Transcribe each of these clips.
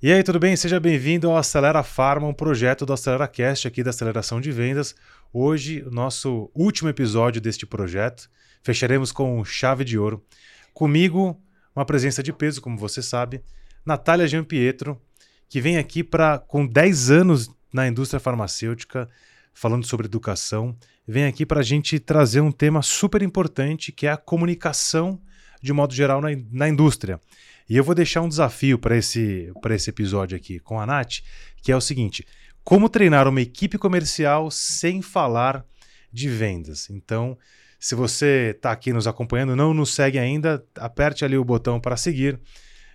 E aí, tudo bem? Seja bem-vindo ao Acelera Pharma, um projeto do AceleraCast aqui da aceleração de vendas. Hoje, o nosso último episódio deste projeto. Fecharemos com chave de ouro. Comigo, uma presença de peso, como você sabe, Natália Giampietro, que vem aqui para com 10 anos na indústria farmacêutica, falando sobre educação, vem aqui para a gente trazer um tema super importante, que é a comunicação de modo geral na, na indústria. E eu vou deixar um desafio para esse, esse episódio aqui com a Nath, que é o seguinte: como treinar uma equipe comercial sem falar de vendas. Então, se você está aqui nos acompanhando, não nos segue ainda, aperte ali o botão para seguir.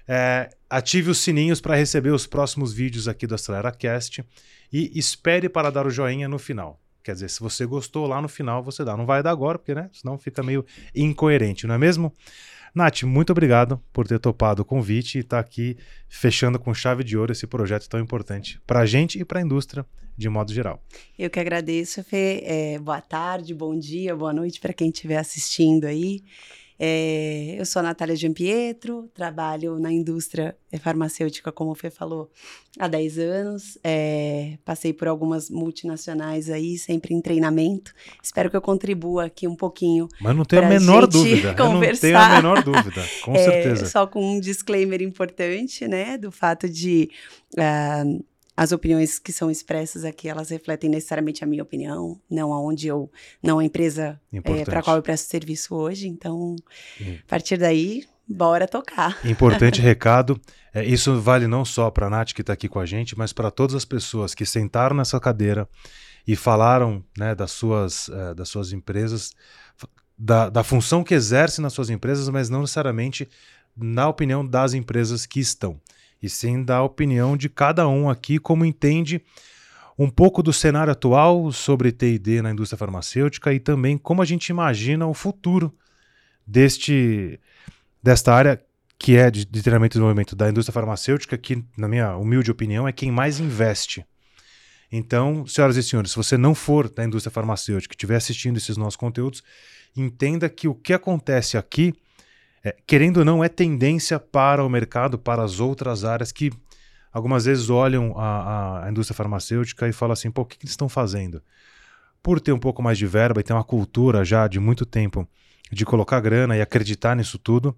É, ative os sininhos para receber os próximos vídeos aqui do AceleraCast e espere para dar o joinha no final. Quer dizer, se você gostou lá no final, você dá. Não vai dar agora, porque né, senão fica meio incoerente, não é mesmo? Nath, muito obrigado por ter topado o convite e estar tá aqui fechando com chave de ouro esse projeto tão importante para a gente e para a indústria de modo geral. Eu que agradeço, Fê. É, boa tarde, bom dia, boa noite para quem estiver assistindo aí. É, eu sou a Natália Giampietro, trabalho na indústria farmacêutica, como o Fê falou, há 10 anos. É, passei por algumas multinacionais aí, sempre em treinamento. Espero que eu contribua aqui um pouquinho. Mas não tenho a menor dúvida. Conversar. Eu não tenho a menor dúvida, com é, certeza. Só com um disclaimer importante, né, do fato de. Uh, as opiniões que são expressas aqui, elas refletem necessariamente a minha opinião, não aonde eu, não a empresa é, para qual eu presto serviço hoje. Então, hum. a partir daí, bora tocar. Importante recado. É, isso vale não só para a Nath que está aqui com a gente, mas para todas as pessoas que sentaram nessa cadeira e falaram né, das, suas, uh, das suas empresas, da, da função que exerce nas suas empresas, mas não necessariamente na opinião das empresas que estão e sim da opinião de cada um aqui, como entende um pouco do cenário atual sobre TD na indústria farmacêutica e também como a gente imagina o futuro deste desta área que é de, de treinamento e desenvolvimento da indústria farmacêutica, que, na minha humilde opinião, é quem mais investe. Então, senhoras e senhores, se você não for da indústria farmacêutica e estiver assistindo esses nossos conteúdos, entenda que o que acontece aqui é, querendo ou não, é tendência para o mercado, para as outras áreas que algumas vezes olham a, a indústria farmacêutica e falam assim: pô, o que, que eles estão fazendo? Por ter um pouco mais de verba e ter uma cultura já de muito tempo de colocar grana e acreditar nisso tudo,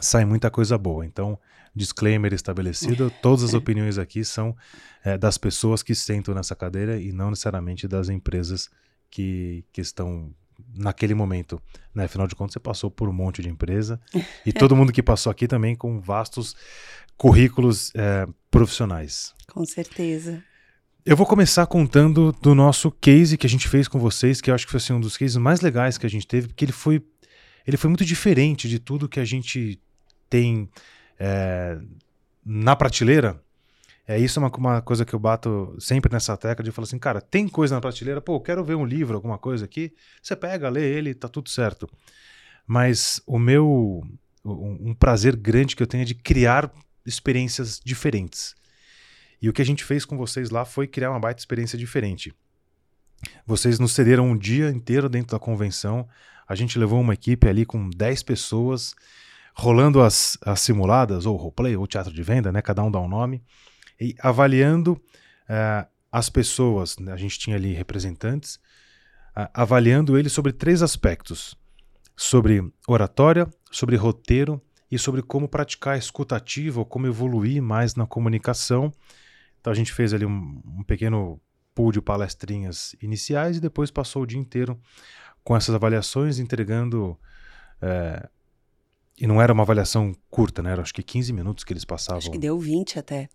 sai muita coisa boa. Então, disclaimer estabelecido: todas as opiniões aqui são é, das pessoas que sentam nessa cadeira e não necessariamente das empresas que, que estão naquele momento. Né? Afinal de contas, você passou por um monte de empresa e todo mundo que passou aqui também com vastos currículos é, profissionais. Com certeza. Eu vou começar contando do nosso case que a gente fez com vocês, que eu acho que foi assim, um dos cases mais legais que a gente teve, porque ele foi, ele foi muito diferente de tudo que a gente tem é, na prateleira é isso é uma, uma coisa que eu bato sempre nessa tecla de falar assim, cara, tem coisa na prateleira, pô, quero ver um livro, alguma coisa aqui, você pega, lê ele, tá tudo certo. Mas o meu um, um prazer grande que eu tenho é de criar experiências diferentes. E o que a gente fez com vocês lá foi criar uma baita experiência diferente. Vocês nos cederam um dia inteiro dentro da convenção. A gente levou uma equipe ali com 10 pessoas, rolando as, as simuladas, ou roleplay, ou teatro de venda, né? Cada um dá um nome e avaliando uh, as pessoas, né? a gente tinha ali representantes, uh, avaliando eles sobre três aspectos: sobre oratória, sobre roteiro e sobre como praticar a escutativa ou como evoluir mais na comunicação. Então a gente fez ali um, um pequeno pool de palestrinhas iniciais e depois passou o dia inteiro com essas avaliações, entregando. É, e não era uma avaliação curta, né? Era acho que 15 minutos que eles passavam. Acho que deu 20 até.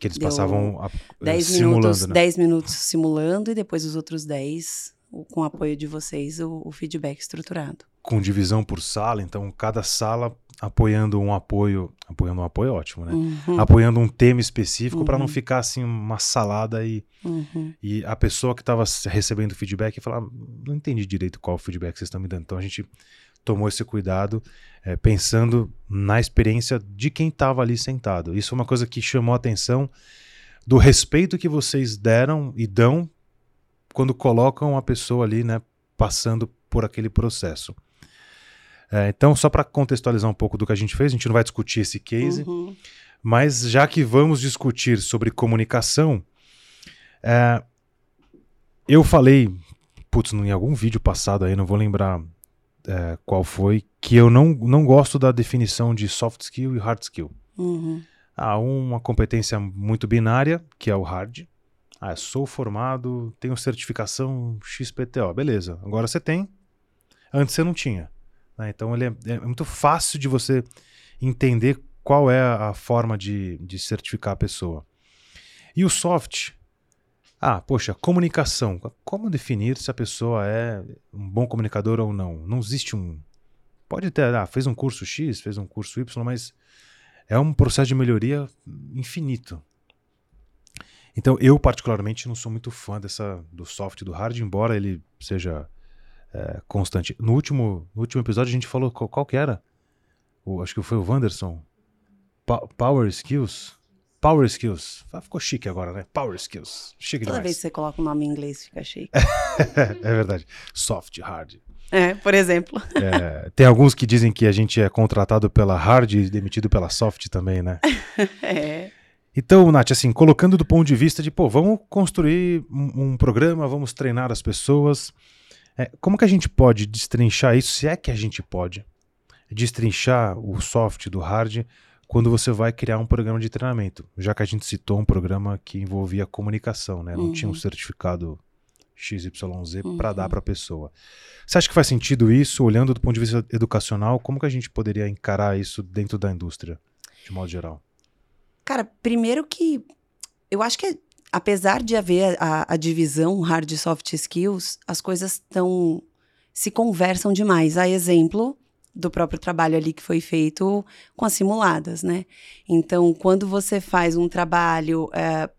Que eles Deu passavam a, 10 simulando, minutos, né? 10 minutos simulando e depois os outros 10 com o apoio de vocês, o, o, feedback estruturado. Com divisão por sala, então cada sala apoiando um apoio, apoiando um apoio ótimo, né? Uhum. Apoiando um tema específico uhum. para não ficar assim uma salada e, uhum. e a pessoa que estava recebendo feedback falar, não entendi direito qual feedback vocês estão me dando. Então a gente tomou esse cuidado é, pensando na experiência de quem estava ali sentado. Isso é uma coisa que chamou a atenção do respeito que vocês deram e dão quando colocam a pessoa ali, né, passando por aquele processo. É, então, só para contextualizar um pouco do que a gente fez, a gente não vai discutir esse case, uhum. Mas já que vamos discutir sobre comunicação, é, eu falei, putz, em algum vídeo passado aí, não vou lembrar é, qual foi, que eu não, não gosto da definição de soft skill e hard skill. Uhum. Há uma competência muito binária, que é o hard. Ah, sou formado, tenho certificação XPTO. Beleza, agora você tem. Antes você não tinha. né? Então ele é, é muito fácil de você entender qual é a forma de, de certificar a pessoa. E o soft, ah, poxa, comunicação. Como definir se a pessoa é um bom comunicador ou não? Não existe um. Pode ter, ah, fez um curso X, fez um curso Y, mas é um processo de melhoria infinito. Então, eu particularmente não sou muito fã dessa do soft do hard, embora ele seja é, constante. No último, no último episódio a gente falou qual, qual que era? O, acho que foi o Wanderson. Pa Power Skills. Power Skills. Ficou chique agora, né? Power Skills. Chique Toda demais. vez que você coloca o nome em inglês, fica chique. é verdade. Soft, hard. É, por exemplo. É, tem alguns que dizem que a gente é contratado pela hard e demitido pela soft também, né? É. Então, Nath, assim, colocando do ponto de vista de, pô, vamos construir um, um programa, vamos treinar as pessoas. É, como que a gente pode destrinchar isso, se é que a gente pode, destrinchar o soft do hard quando você vai criar um programa de treinamento? Já que a gente citou um programa que envolvia comunicação, né? Não Uhum. tinha um certificado XYZ para Uhum. dar para a pessoa. Você acha que faz sentido isso, olhando do ponto de vista educacional? Como que a gente poderia encarar isso dentro da indústria, de modo geral? Cara, primeiro que eu acho que apesar de haver a, a divisão hard e soft skills, as coisas estão se conversam demais. A exemplo do próprio trabalho ali que foi feito com as simuladas, né? Então, quando você faz um trabalho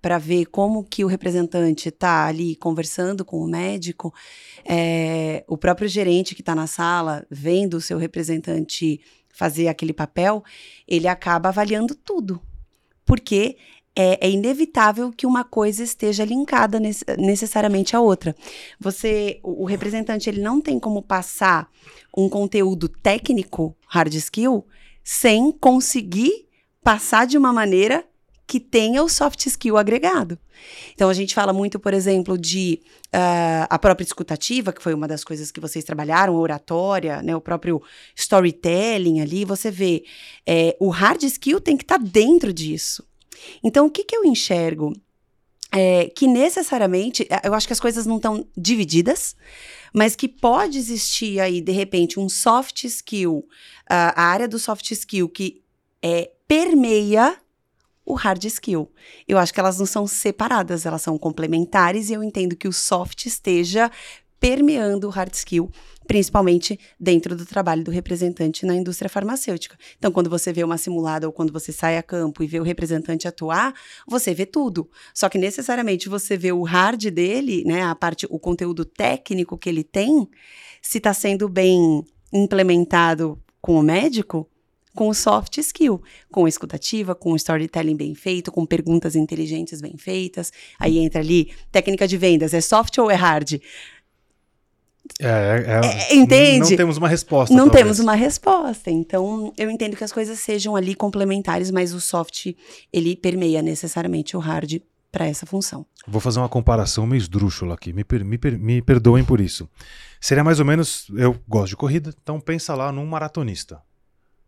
para ver como que o representante está ali conversando com o médico, é, o próprio gerente que está na sala vendo o seu representante fazer aquele papel, ele acaba avaliando tudo porque é, é, inevitável que uma coisa esteja linkada necessariamente à outra. Você, o, o, representante, ele não tem como passar um conteúdo técnico, hard skill, sem conseguir passar de uma maneira que tenha o soft skill agregado. Então a gente fala muito, por exemplo, de uh, a própria escutativa, que foi uma das coisas que vocês trabalharam, oratória, né, o próprio storytelling ali, você vê, é, o hard skill tem que estar tá dentro disso. Então, o que, que eu enxergo? É, que necessariamente, eu acho que as coisas não estão divididas, mas que pode existir aí, de repente, um soft skill, uh, a área do soft skill que é, permeia o hard skill. Eu acho que elas não são separadas, elas são complementares e eu entendo que o soft esteja permeando o hard skill, principalmente dentro do trabalho do representante na indústria farmacêutica. Então, quando você vê uma simulada ou quando você sai a campo e vê o representante atuar, você vê tudo. Só que necessariamente você vê o hard dele, né, a parte, o conteúdo técnico que ele tem, se está sendo bem implementado com o médico, com o soft skill, com escutativa, com o storytelling bem feito, com perguntas inteligentes bem feitas. Aí entra ali técnica de vendas, é soft ou é hard? É, é, é, entende? Não temos uma resposta. Não talvez. temos uma resposta. Então, eu entendo que as coisas sejam ali complementares, mas o soft, ele permeia necessariamente o hard para essa função. Vou fazer uma comparação meio esdrúxula aqui, me, per, me, per, me perdoem por isso. Seria mais ou menos, eu gosto de corrida, então pensa lá num maratonista.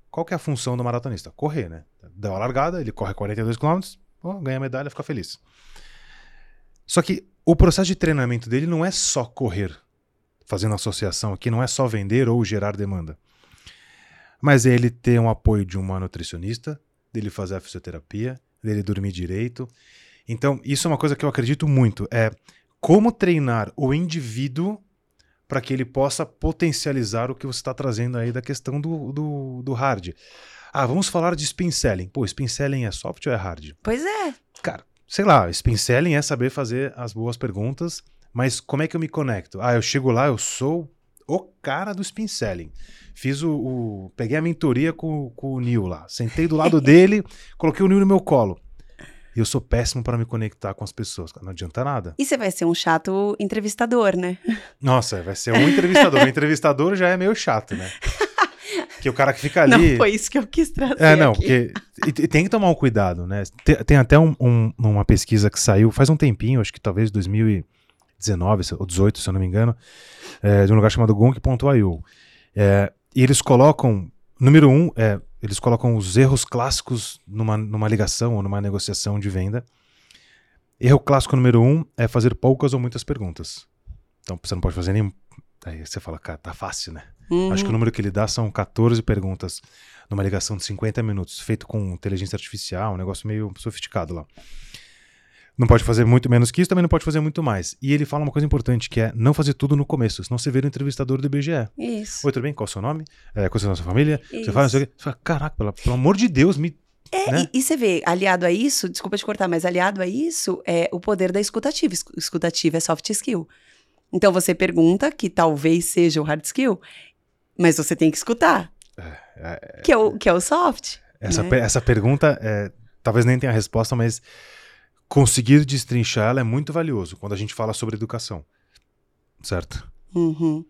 Qual que é a função do maratonista? Correr, né? Dá uma largada, ele corre 42 km, oh, ganha medalha, fica feliz. Só que o processo de treinamento dele não é só correr, fazendo associação aqui, não é só vender ou gerar demanda. Mas é ele ter um apoio de uma nutricionista, dele fazer a fisioterapia, dele dormir direito. Então, isso é uma coisa que eu acredito muito, é como treinar o indivíduo para que ele possa potencializar o que você está trazendo aí da questão do, do, do, hard. Ah, vamos falar de spin selling. Pô, spin selling é soft ou é hard? Pois é. Cara, sei lá, spin selling é saber fazer as boas perguntas, mas como é que eu me conecto? Ah, eu chego lá, eu sou o cara do spin selling. Fiz o. o peguei a mentoria com, com o Neil lá. Sentei do lado dele, coloquei o Neil no meu colo. E eu sou péssimo para me conectar com as pessoas. Não adianta nada. E você vai ser um chato entrevistador, né? Nossa, vai ser um entrevistador. o entrevistador já é meio chato, né? que o cara que fica ali. Não foi isso que eu quis trazer. É, não, aqui. porque e tem que tomar um cuidado, né? Tem, tem até um, um, uma pesquisa que saiu faz um tempinho, acho que talvez 2019 ou 18, se eu não me engano, é, de um lugar chamado Gong.io. É, e eles colocam, número um, é, eles colocam os erros clássicos numa, numa ligação ou numa negociação de venda. Erro clássico número um é fazer poucas ou muitas perguntas. Então você não pode fazer nenhum. Aí você fala, cara, tá fácil, né? Uhum. Acho que o número que ele dá são 14 perguntas numa ligação de 50 minutos, feito com inteligência artificial, um negócio meio sofisticado lá. Não pode fazer muito menos que isso, também não pode fazer muito mais. E ele fala uma coisa importante, que é não fazer tudo no começo, senão você vira o entrevistador do IBGE. Isso. Oi, tudo bem? Qual é o seu nome? É, qual é a nossa família? Você Isso. fala, não sei o quê. Você fala, caraca, pelo, pelo amor de Deus, me. É, né? e, e você vê, aliado a isso, desculpa te cortar, mas aliado a isso é o poder da escutativa. Escu- Escutativa é soft skill. Então você pergunta, que talvez seja o hard skill, mas você tem que escutar, É, que é o, que é o soft. essa, né? essa pergunta, é, talvez nem tenha resposta, mas conseguir destrinchar ela é muito valioso quando a gente fala sobre educação. Certo? Uhum.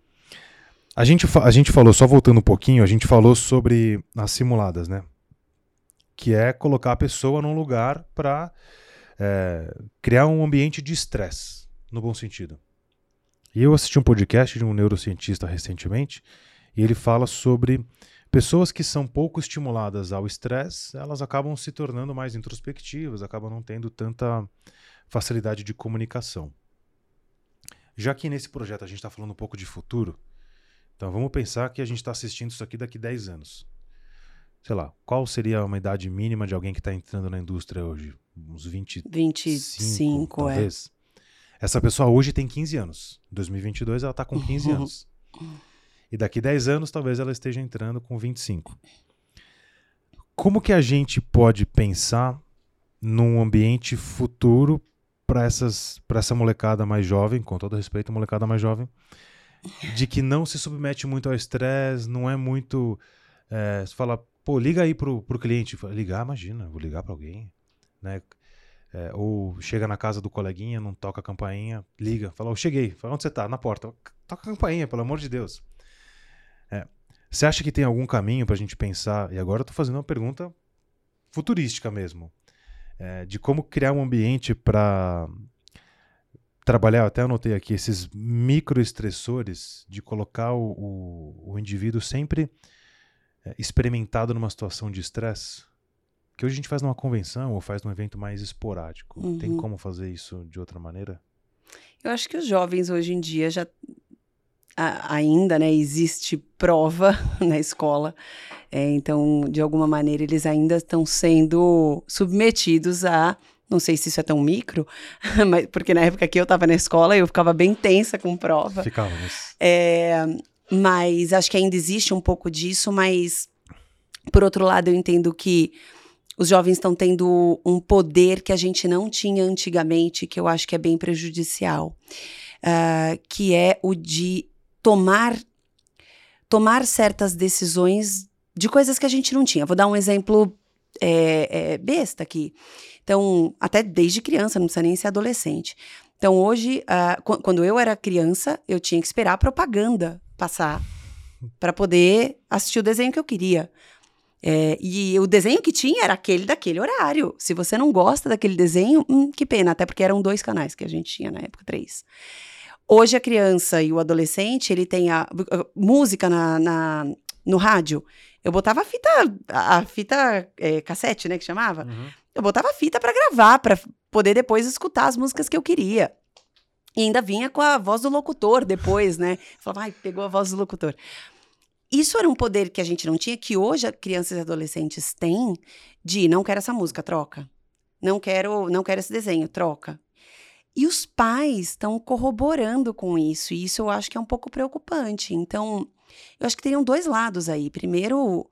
A gente, a gente falou, só voltando um pouquinho, a gente falou sobre as simuladas, né? Que é colocar a pessoa num lugar para criar um ambiente de estresse, no bom sentido. E eu assisti um podcast de um neurocientista recentemente, e ele fala sobre pessoas que são pouco estimuladas ao estresse, elas acabam se tornando mais introspectivas, acabam não tendo tanta facilidade de comunicação. Já que nesse projeto a gente está falando um pouco de futuro, então vamos pensar que a gente está assistindo isso aqui daqui 10 anos. Sei lá, qual seria uma idade mínima de alguém que está entrando na indústria hoje? Uns 25, 25, é. talvez. Essa pessoa hoje tem 15 anos. Em 2022 ela está com 15 Uhum. anos. E daqui 10 anos talvez ela esteja entrando com 25. Como que a gente pode pensar num ambiente futuro para essas para essa molecada mais jovem, com todo respeito, molecada mais jovem, de que não se submete muito ao estresse, não é muito é, fala, pô, liga aí pro, pro cliente, ligar, imagina, vou ligar para alguém, né? É, ou chega na casa do coleguinha, não toca a campainha, liga, fala, eu cheguei, fala, onde você tá? Na porta, toca a campainha, pelo amor de Deus. Você acha que tem algum caminho pra gente pensar, e agora eu tô fazendo uma pergunta futurística mesmo, é, de como criar um ambiente para trabalhar, eu até anotei aqui, esses microestressores de colocar o, o, o indivíduo sempre é, experimentado numa situação de estresse, que hoje a gente faz numa convenção ou faz num evento mais esporádico. Tem Uhum. como fazer isso de outra maneira? Eu acho que os jovens hoje em dia já a- ainda, né, existe prova na escola, É, então de alguma maneira eles ainda estão sendo submetidos a, não sei se isso é tão micro, mas porque na época que eu estava na escola eu ficava bem tensa com prova. Ficávamos. É, mas acho que ainda existe um pouco disso, mas por outro lado eu entendo que os jovens estão tendo um poder que a gente não tinha antigamente, que eu acho que é bem prejudicial, ah, que é o de tomar tomar certas decisões de coisas que a gente não tinha. Vou dar um exemplo é, é, besta aqui. Então, até desde criança, não precisa nem ser adolescente. Então, hoje, qu- quando eu era criança, eu tinha que esperar a propaganda passar para poder assistir o desenho que eu queria. É, e o desenho que tinha era aquele daquele horário. Se você não gosta daquele desenho, hum, que pena, até porque eram dois canais que a gente tinha na época, três. Hoje a criança e o adolescente, ele tem a, a música na, na- no rádio. Eu botava a fita, a, fita é, cassete, né, que chamava. Eu botava a fita pra gravar, pra poder depois escutar as músicas que eu queria. E ainda vinha com a voz do locutor depois, né? Falava, ai, pegou a voz do locutor. Isso era um poder que a gente não tinha, que hoje as crianças e adolescentes têm, de não quero essa música, troca. Não quero, não quero esse desenho, troca. E os pais estão corroborando com isso, e isso eu acho que é um pouco preocupante. Então, eu acho que teriam dois lados aí. Primeiro,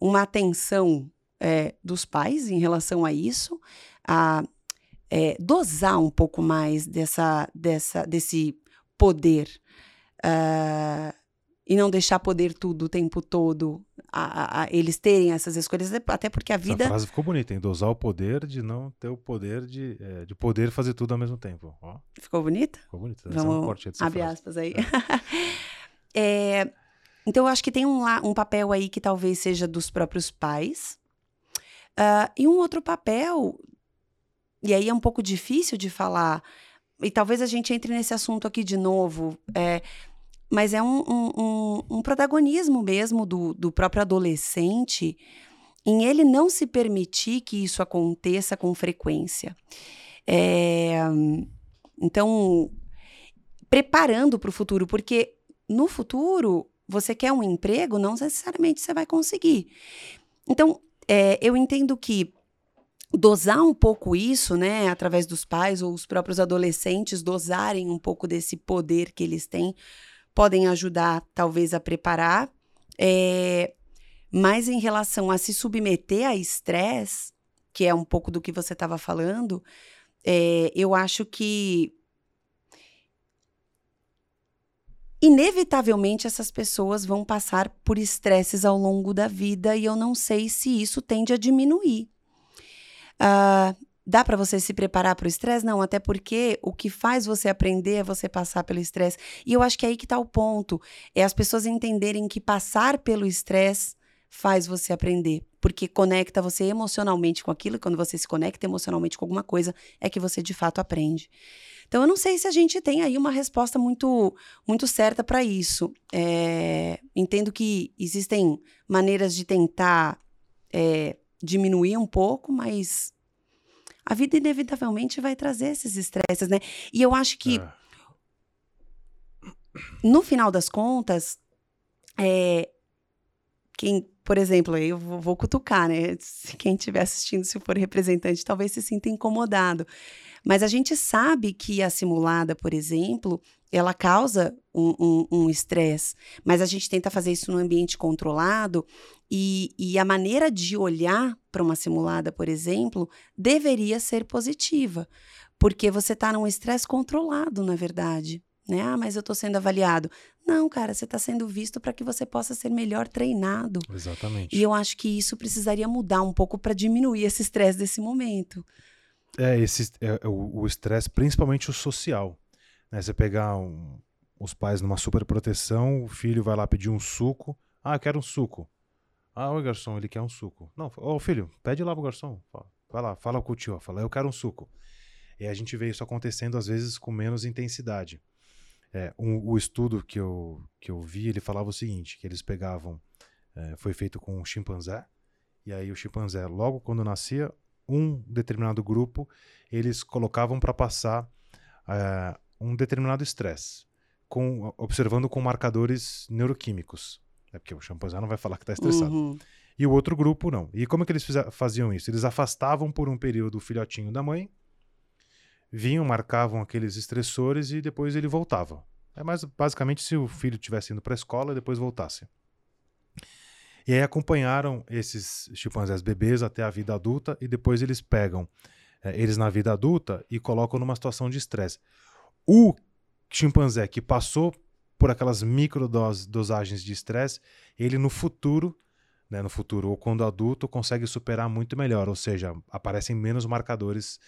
uma atenção é, dos pais em relação a isso, a é, dosar um pouco mais dessa, dessa, desse poder ah, e não deixar poder tudo o tempo todo, a, a- a eles terem essas escolhas, até porque a vida. Essa frase ficou bonita, hein? Dosar o poder de não ter o poder de, é, de poder fazer tudo ao mesmo tempo. Ó, Ficou bonita? ficou bonito. Esse é um Vamos dessa abre frase. aspas aí. É, então, eu acho que tem um, um papel aí que talvez seja dos próprios pais. Uh, e um outro papel, e aí é um pouco difícil de falar, e talvez a gente entre nesse assunto aqui de novo, é, mas é um, um, um, um protagonismo mesmo do, do próprio adolescente em ele não se permitir que isso aconteça com frequência. É, então, preparando para o futuro, porque no futuro você quer um emprego, não necessariamente você vai conseguir. Então, é, eu entendo que dosar um pouco isso, né, através dos pais ou os próprios adolescentes dosarem um pouco desse poder que eles têm, podem ajudar, talvez, a preparar. É, mas em relação a se submeter a estresse, que é um pouco do que você estava falando, é, eu acho que inevitavelmente essas pessoas vão passar por estresses ao longo da vida e eu não sei se isso tende a diminuir. Uh, dá para você se preparar para o estresse? Não, até porque o que faz você aprender é você passar pelo estresse. E eu acho que é aí que está o ponto. É as pessoas entenderem que passar pelo estresse faz você aprender, porque conecta você emocionalmente com aquilo, e quando você se conecta emocionalmente com alguma coisa, é que você de fato aprende. Então, eu não sei se a gente tem aí uma resposta muito, muito certa para isso. É, entendo que existem maneiras de tentar é, diminuir um pouco, mas a vida inevitavelmente vai trazer esses estresses, né? E eu acho que, é. no final das contas, é, quem, por exemplo, eu vou, vou cutucar, né? Quem estiver assistindo, se for representante, talvez se sinta incomodado. Mas a gente sabe que a simulada, por exemplo, ela causa um estresse, um, um mas a gente tenta fazer isso num ambiente controlado e, e a maneira de olhar para uma simulada, por exemplo, deveria ser positiva, porque você está num estresse controlado, na verdade. Né? Ah, mas eu estou sendo avaliado. Não, cara, você está sendo visto para que você possa ser melhor treinado. Exatamente. E eu acho que isso precisaria mudar um pouco para diminuir esse estresse desse momento. É, esse, é, é o estresse, principalmente o social. Né? Você pegar um, os pais numa super proteção, o filho vai lá pedir um suco. Ah, eu quero um suco. Ah, oi, garçom, ele quer um suco. Não, ô filho, pede lá pro garçom. Vai lá, fala com o tio, fala, eu quero um suco. E a gente vê isso acontecendo às vezes com menos intensidade. É, um, o estudo que eu, que eu vi, ele falava o seguinte, que eles pegavam, é, foi feito com um chimpanzé, e aí o chimpanzé, logo quando nascia, um determinado grupo, eles colocavam para passar uh, um determinado estresse, com, observando com marcadores neuroquímicos. É porque o chimpanzé não vai falar que está estressado. Uhum. E o outro grupo não. E como é que eles faziam isso? Eles afastavam por um período o filhotinho da mãe, vinham, marcavam aqueles estressores e depois ele voltava. É mais basicamente se o filho estivesse indo para a escola e depois voltasse. E aí acompanharam esses chimpanzés bebês até a vida adulta e depois eles pegam é, eles na vida adulta e colocam numa situação de estresse. O chimpanzé que passou por aquelas microdosagens de estresse, ele no futuro, né, no futuro ou quando adulto, consegue superar muito melhor, ou seja, aparecem menos marcadores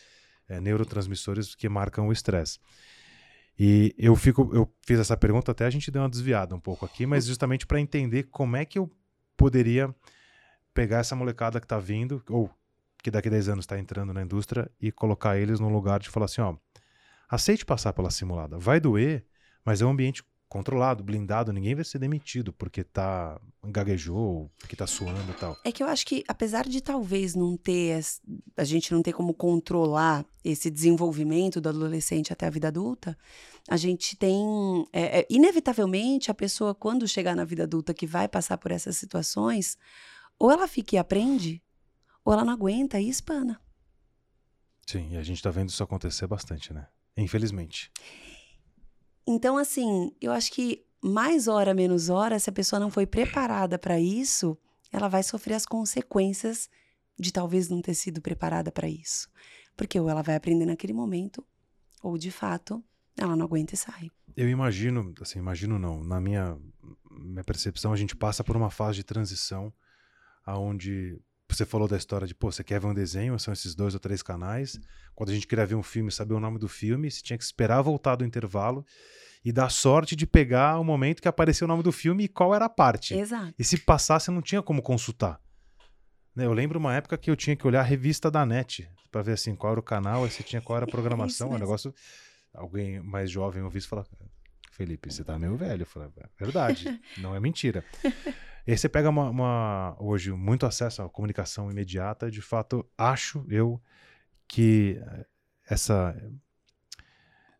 é, neurotransmissores que marcam o estresse. E eu fico, eu fiz essa pergunta até a gente deu uma desviada um pouco aqui, mas justamente para entender como é que eu poderia pegar essa molecada que está vindo, ou que daqui a 10 anos está entrando na indústria, e colocar eles no lugar de falar assim: ó, aceite passar pela simulada. Vai doer, mas é um ambiente controlado, blindado, ninguém vai ser demitido porque tá gaguejou, porque tá suando e tal. É que eu acho que apesar de talvez não ter a gente não ter como controlar esse desenvolvimento do adolescente até a vida adulta, a gente tem é, é, inevitavelmente a pessoa quando chegar na vida adulta que vai passar por essas situações, ou ela fica e aprende, ou ela não aguenta e espana. Sim, e a gente tá vendo isso acontecer bastante, né? Infelizmente. Então, assim, eu acho que mais hora, menos hora, se a pessoa não foi preparada para isso, ela vai sofrer as consequências de talvez não ter sido preparada para isso. Porque ou ela vai aprender naquele momento, ou de fato, ela não aguenta e sai. Eu imagino, assim, imagino não, na minha, minha percepção, a gente passa por uma fase de transição aonde você falou da história de, pô, você quer ver um desenho, são esses dois ou três canais. Quando a gente queria ver um filme, saber o nome do filme, você tinha que esperar voltar do intervalo. e dar sorte de pegar o momento que apareceu o nome do filme e qual era a parte. Exato. E se passasse, não tinha como consultar. Né, Eu lembro uma época que eu tinha que olhar a revista da NET para ver assim qual era o canal, você tinha qual era a programação, Isso o mesmo. negócio. Alguém mais jovem ouvir isso e falar: Felipe, você tá meio velho. Eu falei, "É verdade, não é mentira. E aí você pega uma, uma- hoje muito acesso à comunicação imediata, de fato, acho eu que eh, essa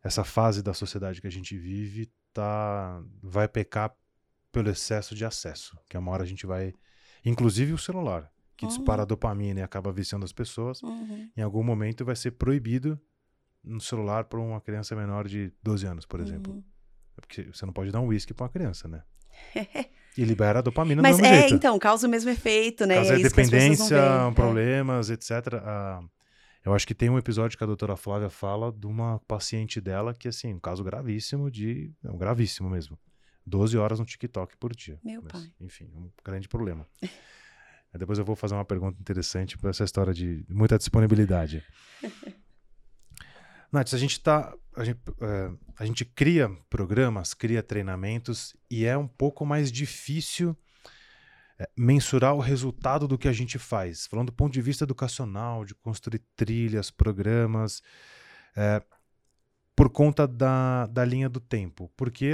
essa fase da sociedade que a gente vive tá vai pecar pelo excesso de acesso, que é uma hora a gente vai, inclusive o celular, que Uhum. dispara a dopamina e acaba viciando as pessoas, Uhum. em algum momento vai ser proibido no celular para uma criança menor de 12 anos, por exemplo. Uhum. Porque você não pode dar um uísque para uma criança, né? E libera a dopamina Mas é, jeito. então, causa o mesmo efeito, né? Caso E é dependência, veem. É. problemas, etc. Ah, eu acho que tem um episódio que a doutora Flávia fala de uma paciente dela que, assim, um caso gravíssimo de. É um gravíssimo mesmo. 12 horas no TikTok por dia. Meu Mas, pai. Enfim, um grande problema. Depois eu vou fazer uma pergunta interessante para essa história de muita disponibilidade. Nath, a gente tá. A gente, é, a gente cria programas, cria treinamentos e é um pouco mais difícil é, mensurar o resultado do que a gente faz. Falando do ponto de vista educacional, de construir trilhas, programas, é, por conta da, da linha do tempo. Porque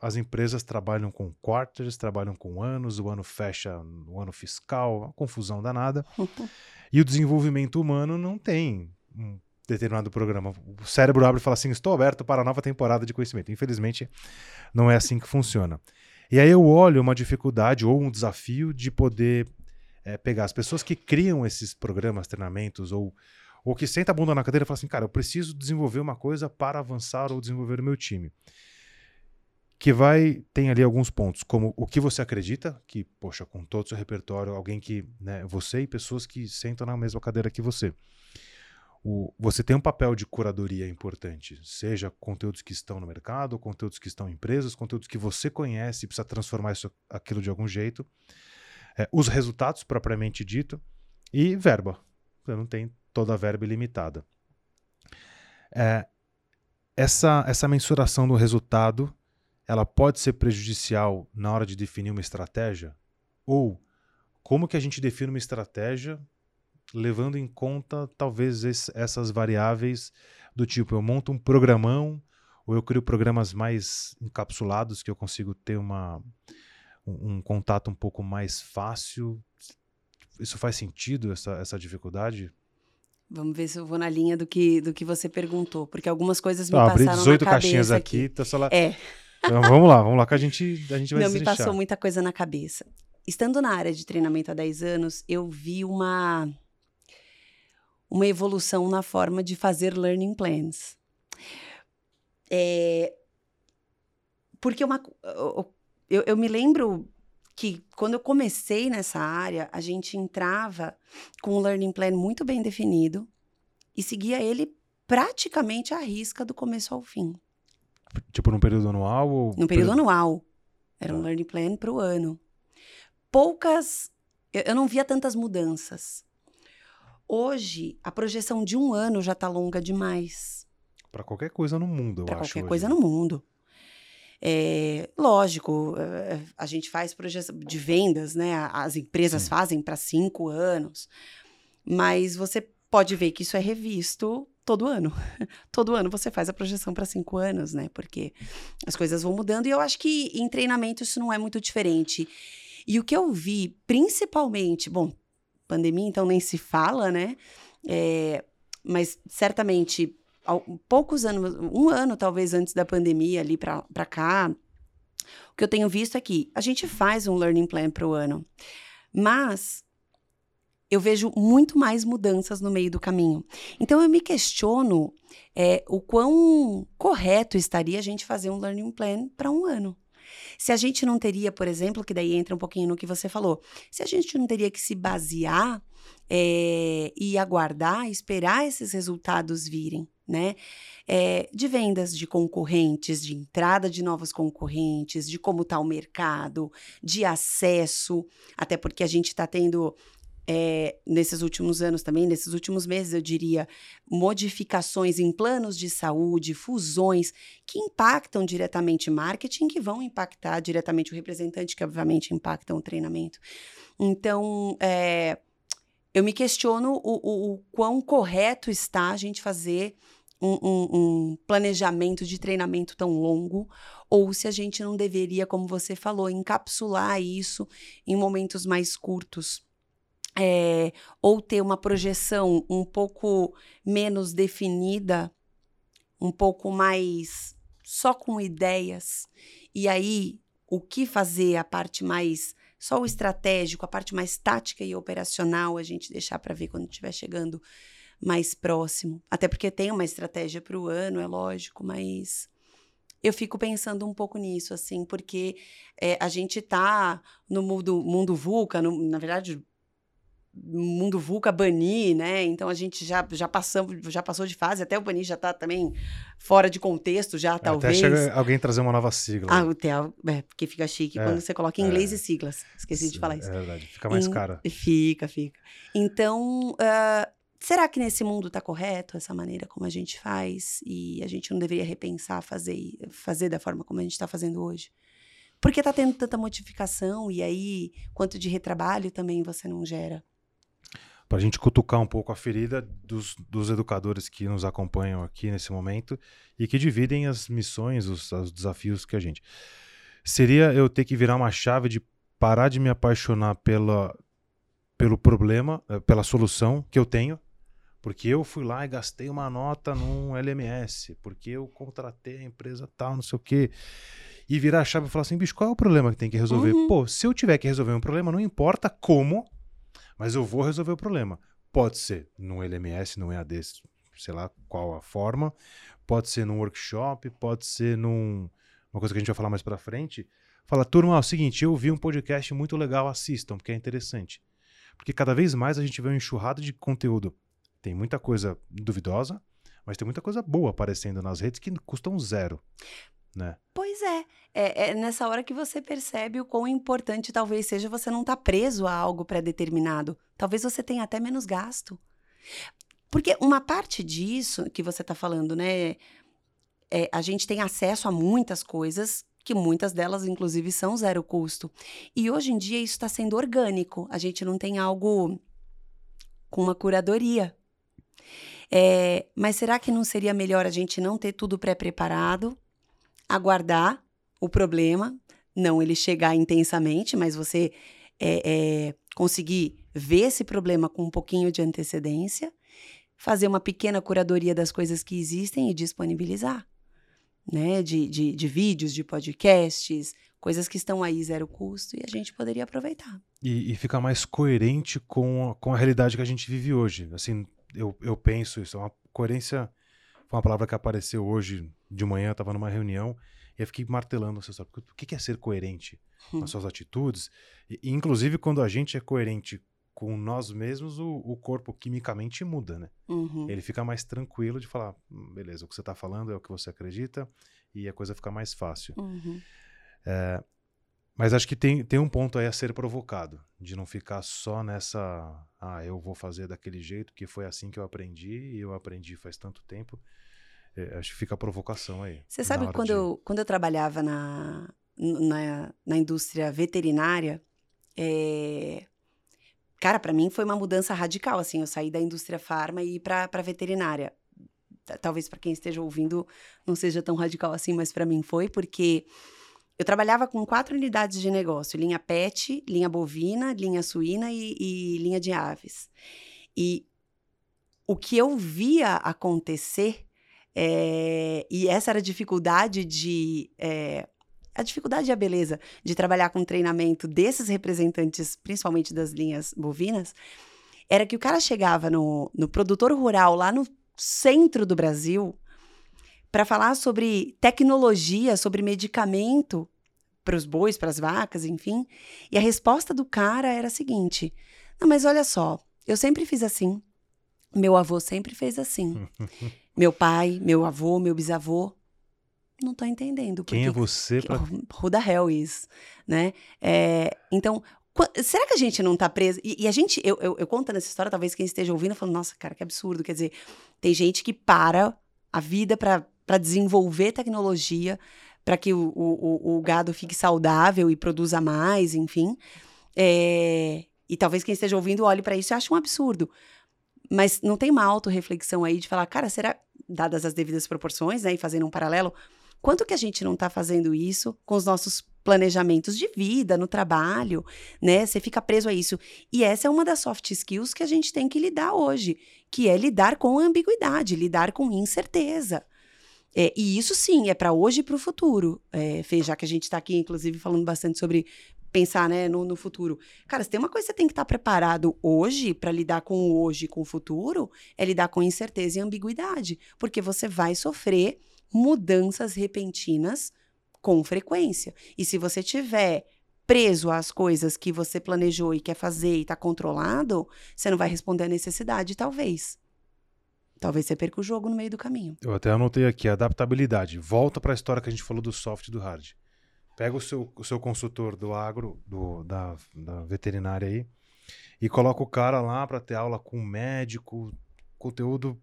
as empresas trabalham com quarters, trabalham com anos, o ano fecha no ano fiscal, uma confusão danada. E o desenvolvimento humano não tem um determinado programa. O cérebro abre e fala assim: estou aberto para a nova temporada de conhecimento. Infelizmente, não é assim que funciona. E aí eu olho uma dificuldade ou um desafio de poder eh, pegar as pessoas que criam esses programas, treinamentos, ou, ou que senta a bunda na cadeira e fala assim: cara, eu preciso desenvolver uma coisa para avançar ou desenvolver o meu time. Que vai, tem ali alguns pontos, como o que você acredita, que, poxa, com todo o seu repertório, alguém que, né, você e pessoas que sentam na mesma cadeira que você. O, você tem um papel de curadoria importante, seja conteúdos que estão no mercado, conteúdos que estão em empresas, conteúdos que você conhece e precisa transformar isso, aquilo de algum jeito. É, os resultados, propriamente dito, e verba. Você não tem toda a verba ilimitada. É, essa, essa mensuração do resultado, ela pode ser prejudicial na hora de definir uma estratégia? Ou como que a gente define uma estratégia levando em conta talvez esse- essas variáveis do tipo eu monto um programão ou eu crio programas mais encapsulados que eu consigo ter uma um, um contato um pouco mais fácil. Isso faz sentido essa, essa dificuldade? Vamos ver se eu vou na linha do que, do que você perguntou, porque algumas coisas me Ah, abri passaram 18 na cabeça caixinhas aqui, tá só lá- É, Então, vamos lá vamos lá que a gente a gente vai não, me passou muita coisa na cabeça. Estando na área de treinamento há 10 anos, eu vi uma, uma evolução na forma de fazer learning plans. É, porque uma, eu, eu me lembro que quando eu comecei nessa área, a gente entrava com um learning plan muito bem definido e seguia ele praticamente à risca do começo ao fim. tipo num período anual ou No período anual. Era um Tá. learning plan para o ano. Poucas. Eu, eu não via tantas mudanças. Hoje, a projeção de um ano já está longa demais para qualquer coisa no mundo eu para acho qualquer hoje. coisa no mundo. É, lógico, é, a gente faz projeção de vendas, né? As empresas Sim. fazem para cinco anos, mas você pode ver que isso é revisto todo ano. todo ano você faz a projeção para cinco anos, né? Porque as coisas vão mudando e eu acho que em treinamento isso não é muito diferente. E o que eu vi, principalmente, bom, pandemia então nem se fala, né? É, mas certamente poucos anos, um ano talvez antes da pandemia ali para cá, o que eu tenho visto é que a gente faz um learning plan para o ano, mas eu vejo muito mais mudanças no meio do caminho. Então eu me questiono é, o quão correto estaria a gente fazer um learning plan para um ano. Se a gente não teria, por exemplo, que daí entra um pouquinho no que você falou, se a gente não teria que se basear é, e aguardar, esperar esses resultados virem, né? É, de vendas de concorrentes, de entrada de novos concorrentes, de como está o mercado, de acesso, até porque a gente está tendo é, nesses últimos anos também, nesses últimos meses, eu diria, modificações em planos de saúde, fusões que impactam diretamente marketing, que vão impactar diretamente o representante, que obviamente impactam o treinamento. Então, é, eu me questiono o, o, o, quão correto está a gente fazer um, um, um planejamento de treinamento tão longo, ou se a gente não deveria, como você falou, encapsular isso em momentos mais curtos é, ou ter uma projeção um pouco menos definida, um pouco mais só com ideias, e aí o que fazer, a parte mais só o estratégico, a parte mais tática e operacional, a gente deixar para ver quando estiver chegando mais próximo. Até porque tem uma estratégia para o ano, é lógico, mas eu fico pensando um pouco nisso, assim, porque é, a gente está no mundo, mundo VUCA, no, na verdade, mundo VUCA banir, né? Então a gente já, já, passamos, já passou de fase, até o banir já está também fora de contexto, já até talvez. Até chega alguém trazer uma nova sigla. Ah, até, é, porque fica chique é, quando você coloca em inglês é, e siglas. Esqueci de falar isso. É verdade, fica mais cara. Fica, fica. Então, uh, será que nesse mundo está correto essa maneira como a gente faz e a gente não deveria repensar fazer, fazer da forma como a gente está fazendo hoje? Porque está tendo tanta modificação e aí quanto de retrabalho também você não gera para a gente cutucar um pouco a ferida dos, dos, educadores que nos acompanham aqui nesse momento e que dividem as missões, os, os, desafios que a gente. Seria eu ter que virar uma chave de parar de me apaixonar pela, pelo problema, eh, pela solução que eu tenho, porque eu fui lá e gastei uma nota num LMS, porque eu contratei a empresa tal, não sei o quê. E virar a chave e falar assim, bicho, qual é o problema que tem que resolver? Uhum. Pô, se eu tiver que resolver um problema, não importa como, mas eu vou resolver o problema. Pode ser num LMS, num EAD, sei lá qual a forma, pode ser num workshop, pode ser num uma coisa que a gente vai falar mais para frente. Fala, turma, é o seguinte, eu vi um podcast muito legal, assistam, porque é interessante. Porque cada vez mais a gente vê um enxurrado de conteúdo. Tem muita coisa duvidosa, mas tem muita coisa boa aparecendo nas redes que custam zero né? Pois é. É. é. nessa hora que você percebe o quão importante talvez seja você não estar tá preso a algo pré-determinado. Talvez você tenha até menos gasto. Porque uma parte disso que você está falando, né? É, a gente tem acesso a muitas coisas que muitas delas, inclusive, são zero custo. E hoje em dia isso está sendo orgânico. A gente não tem algo com uma curadoria. É, mas será que não seria melhor a gente não ter tudo pré-preparado aguardar o problema, não ele chegar intensamente, mas você é, é, conseguir ver esse problema com um pouquinho de antecedência, fazer uma pequena curadoria das coisas que existem e disponibilizar, né? De, de, de vídeos, de podcasts, coisas que estão aí zero custo e a gente poderia aproveitar. E, e ficar mais coerente com a, com a realidade que a gente vive hoje. Assim, eu, eu penso isso, é uma coerência foi uma palavra que apareceu hoje de manhã, estava numa reunião, e eu fiquei martelando essa história. O que é ser coerente hum. nas suas atitudes? E, inclusive, quando a gente é coerente com nós mesmos, o, o corpo quimicamente muda, né? Uhum. Ele fica mais tranquilo de falar, hum, beleza, o que você está falando é o que você acredita, e a coisa fica mais fácil. Uhum. É, mas acho que tem, tem um ponto aí a ser provocado, de não ficar só nessa, ah, eu vou fazer daquele jeito, que foi assim que eu aprendi, e eu aprendi faz tanto tempo. É, acho que fica a provocação aí. Você sabe quando, de... eu, quando eu trabalhava na, na, na indústria veterinária, é... cara, para mim foi uma mudança radical, assim, eu saí da indústria farma e ir para veterinária. Talvez para quem esteja ouvindo não seja tão radical assim, mas para mim foi, porque eu trabalhava com quatro unidades de negócio: linha pet, linha bovina, linha suína e, e linha de aves. E o que eu via acontecer, é, e essa era a dificuldade de. É, a dificuldade e a beleza de trabalhar com treinamento desses representantes, principalmente das linhas bovinas, era que o cara chegava no, no produtor rural, lá no centro do Brasil, para falar sobre tecnologia, sobre medicamento para os bois, para as vacas, enfim. E a resposta do cara era a seguinte: Não, mas olha só, eu sempre fiz assim. Meu avô sempre fez assim. meu pai, meu avô, meu bisavô. Não estou entendendo. Quem é você? Pra... Who the hell is? Né? É, então, Será que a gente não tá preso? E, e a gente, eu, eu, eu conto nessa história, talvez quem esteja ouvindo falando, nossa, cara, que absurdo. Quer dizer, tem gente que para a vida para desenvolver tecnologia, para que o, o, o, gado fique saudável e produza mais, enfim. É, e talvez quem esteja ouvindo olhe para isso e ache um absurdo. Mas não tem uma autorreflexão aí de falar, cara, será, dadas as devidas proporções, né, e fazendo um paralelo, quanto que a gente não está fazendo isso com os nossos planejamentos de vida, no trabalho, né? Você fica preso a isso. E essa é uma das soft skills que a gente tem que lidar hoje, que é lidar com ambiguidade, lidar com incerteza. É, e isso sim é para hoje e para o futuro. É, Fê, já que a gente está aqui, inclusive, falando bastante sobre pensar né, no, no, futuro. Cara, se tem uma coisa que você tem que estar tá preparado hoje para lidar com o hoje e com o futuro, é lidar com incerteza e ambiguidade. Porque você vai sofrer mudanças repentinas com frequência. E se você tiver preso às coisas que você planejou e quer fazer e está controlado, você não vai responder à necessidade, talvez. Talvez você perca o jogo no meio do caminho. Eu até anotei aqui, adaptabilidade. Volta para a história que a gente falou do soft e do hard. Pega o seu, o seu consultor do agro, do, da, da veterinária aí, e coloca o cara lá para ter aula com um médico, conteúdo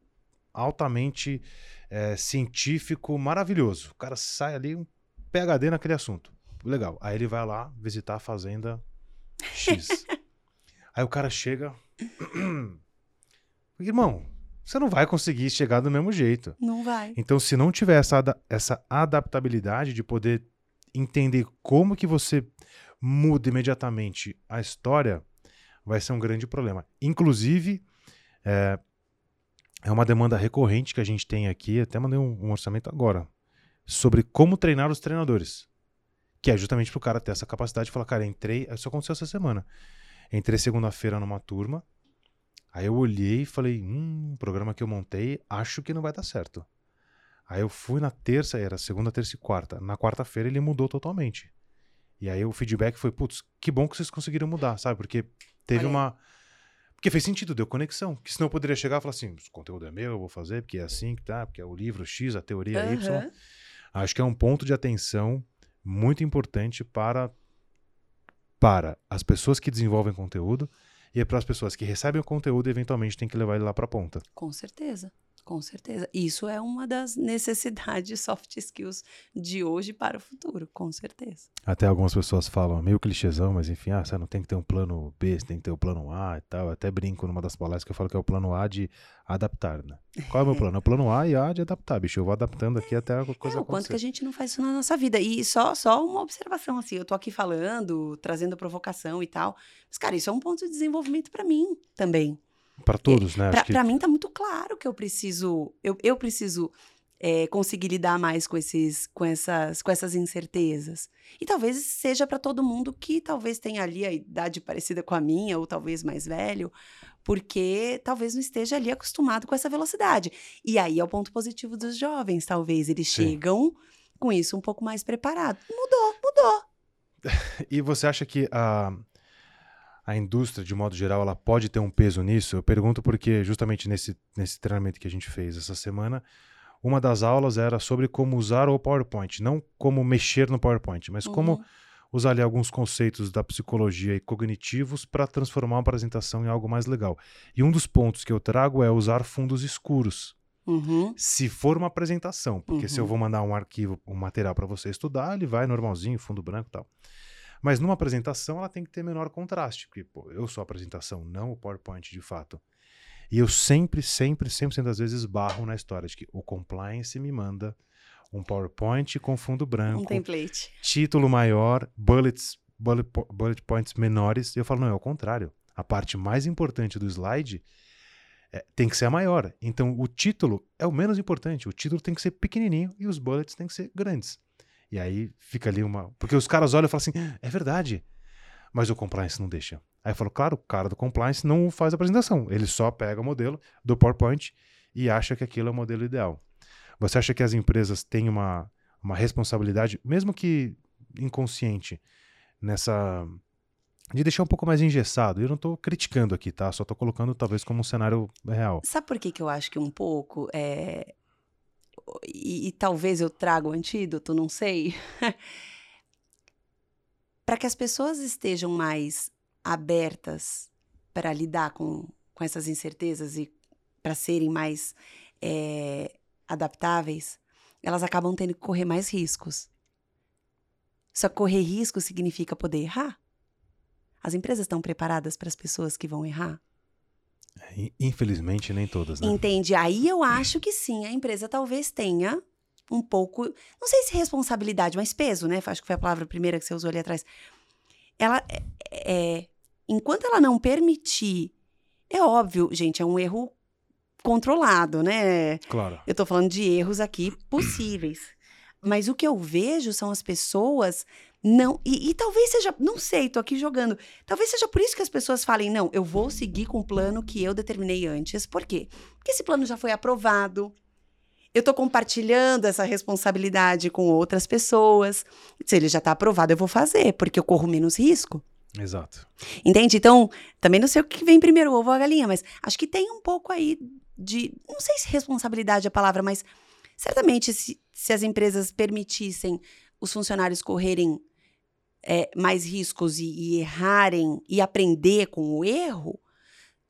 altamente é, científico, maravilhoso. O cara sai ali um PhD naquele assunto. Legal. Aí ele vai lá visitar a fazenda X. Aí o cara chega. Irmão, você não vai conseguir chegar do mesmo jeito. Não vai. Então, se não tiver essa, essa adaptabilidade de poder entender como que você muda imediatamente a história, vai ser um grande problema. Inclusive, é, é uma demanda recorrente que a gente tem aqui, até mandei um, um orçamento agora, sobre como treinar os treinadores. Que é justamente para o cara ter essa capacidade de falar, cara, entrei, isso aconteceu essa semana. Entrei segunda-feira numa turma, aí eu olhei e falei, hum, o programa que eu montei, acho que não vai dar certo. Aí eu fui na terça, era segunda, terça e quarta. Na quarta-feira ele mudou totalmente. E aí o feedback foi, putz, que bom que vocês conseguiram mudar, sabe? Porque teve uma porque fez sentido, deu conexão. Que senão eu poderia chegar e falar assim: o conteúdo é meu, eu vou fazer, porque é assim que tá, porque é o livro X, a teoria uhum. Y. Acho que é um ponto de atenção muito importante para, para as pessoas que desenvolvem conteúdo e para as pessoas que recebem o conteúdo e eventualmente tem que levar ele lá para a ponta. Com certeza. Com certeza. Isso é uma das necessidades soft skills de hoje para o futuro, com certeza. Até algumas pessoas falam, meio clichêzão, mas enfim, ah, você não tem que ter um plano B, você tem que ter o um plano A e tal. Eu até brinco numa das palestras que eu falo que é o plano A de adaptar, né? Qual é o meu plano? É o plano A e A de adaptar, bicho. Eu vou adaptando aqui até a coisa é, o quanto que a gente não faz isso na nossa vida. E só, só uma observação, assim, eu tô aqui falando, trazendo provocação e tal. Mas, cara, isso é um ponto de desenvolvimento para mim também. Para todos, né? Para que... mim tá muito claro que eu preciso, eu, eu preciso é, conseguir lidar mais com esses, com essas, com essas incertezas. E talvez seja para todo mundo que talvez tenha ali a idade parecida com a minha ou talvez mais velho, porque talvez não esteja ali acostumado com essa velocidade. E aí é o ponto positivo dos jovens, talvez eles Sim. chegam com isso um pouco mais preparado. Mudou, mudou. e você acha que a uh a indústria, de modo geral, ela pode ter um peso nisso? Eu pergunto porque, justamente nesse, nesse treinamento que a gente fez essa semana, uma das aulas era sobre como usar o PowerPoint. Não como mexer no PowerPoint, mas uhum. como usar ali alguns conceitos da psicologia e cognitivos para transformar uma apresentação em algo mais legal. E um dos pontos que eu trago é usar fundos escuros. Uhum. Se for uma apresentação, porque uhum. se eu uhum. vou mandar um arquivo, um material para você estudar, ele vai normalzinho, fundo branco e tal. Mas numa apresentação ela tem que ter menor contraste, porque pô, eu sou a apresentação, não o PowerPoint de fato. E eu sempre, sempre, sempre, das vezes barro na história de que o compliance me manda um PowerPoint com fundo branco, um template, título maior, bullets, bullet, bullet points menores. E eu falo, não, é o contrário. A parte mais importante do slide é, tem que ser a maior. Então, o título é o menos importante. O título tem que ser pequenininho e os bullets têm que ser grandes. E aí fica ali uma. Porque os caras olham e falam assim: é verdade. Mas o compliance não deixa. Aí eu falo, claro, o cara do compliance não faz a apresentação. Ele só pega o modelo do PowerPoint e acha que aquilo é o modelo ideal. Você acha que as empresas têm uma, uma responsabilidade, mesmo que inconsciente, nessa. de deixar um pouco mais engessado? Eu não estou criticando aqui, tá? Só estou colocando talvez como um cenário real. Sabe por que, que eu acho que um pouco é, e, e talvez eu traga o antídoto, não sei. para que as pessoas estejam mais abertas para lidar com, com essas incertezas e para serem mais é, adaptáveis, elas acabam tendo que correr mais riscos. Só correr risco significa poder errar. As empresas estão preparadas para as pessoas que vão errar? É, infelizmente, nem todas, né? Entende? Aí eu acho que sim, a empresa talvez tenha um pouco, não sei se responsabilidade, mas peso, né? Acho que foi a palavra primeira que você usou ali atrás. Ela é, é enquanto ela não permitir, é óbvio, gente, é um erro controlado, né? Claro. Eu tô falando de erros aqui possíveis. Mas o que eu vejo são as pessoas não. E, e, talvez seja. Não sei, tô aqui jogando. Talvez seja por isso que as pessoas falem: não, eu vou seguir com o plano que eu determinei antes. Por quê? Porque esse plano já foi aprovado. Eu tô compartilhando essa responsabilidade com outras pessoas. Se ele já tá aprovado, eu vou fazer, porque eu corro menos risco. Exato. Entende? Então, também não sei o que vem primeiro, o ovo ou a galinha, mas acho que tem um pouco aí de. Não sei se responsabilidade é a palavra, mas certamente se, se as empresas permitissem os funcionários correrem é, mais riscos e, e errarem e aprender com o erro,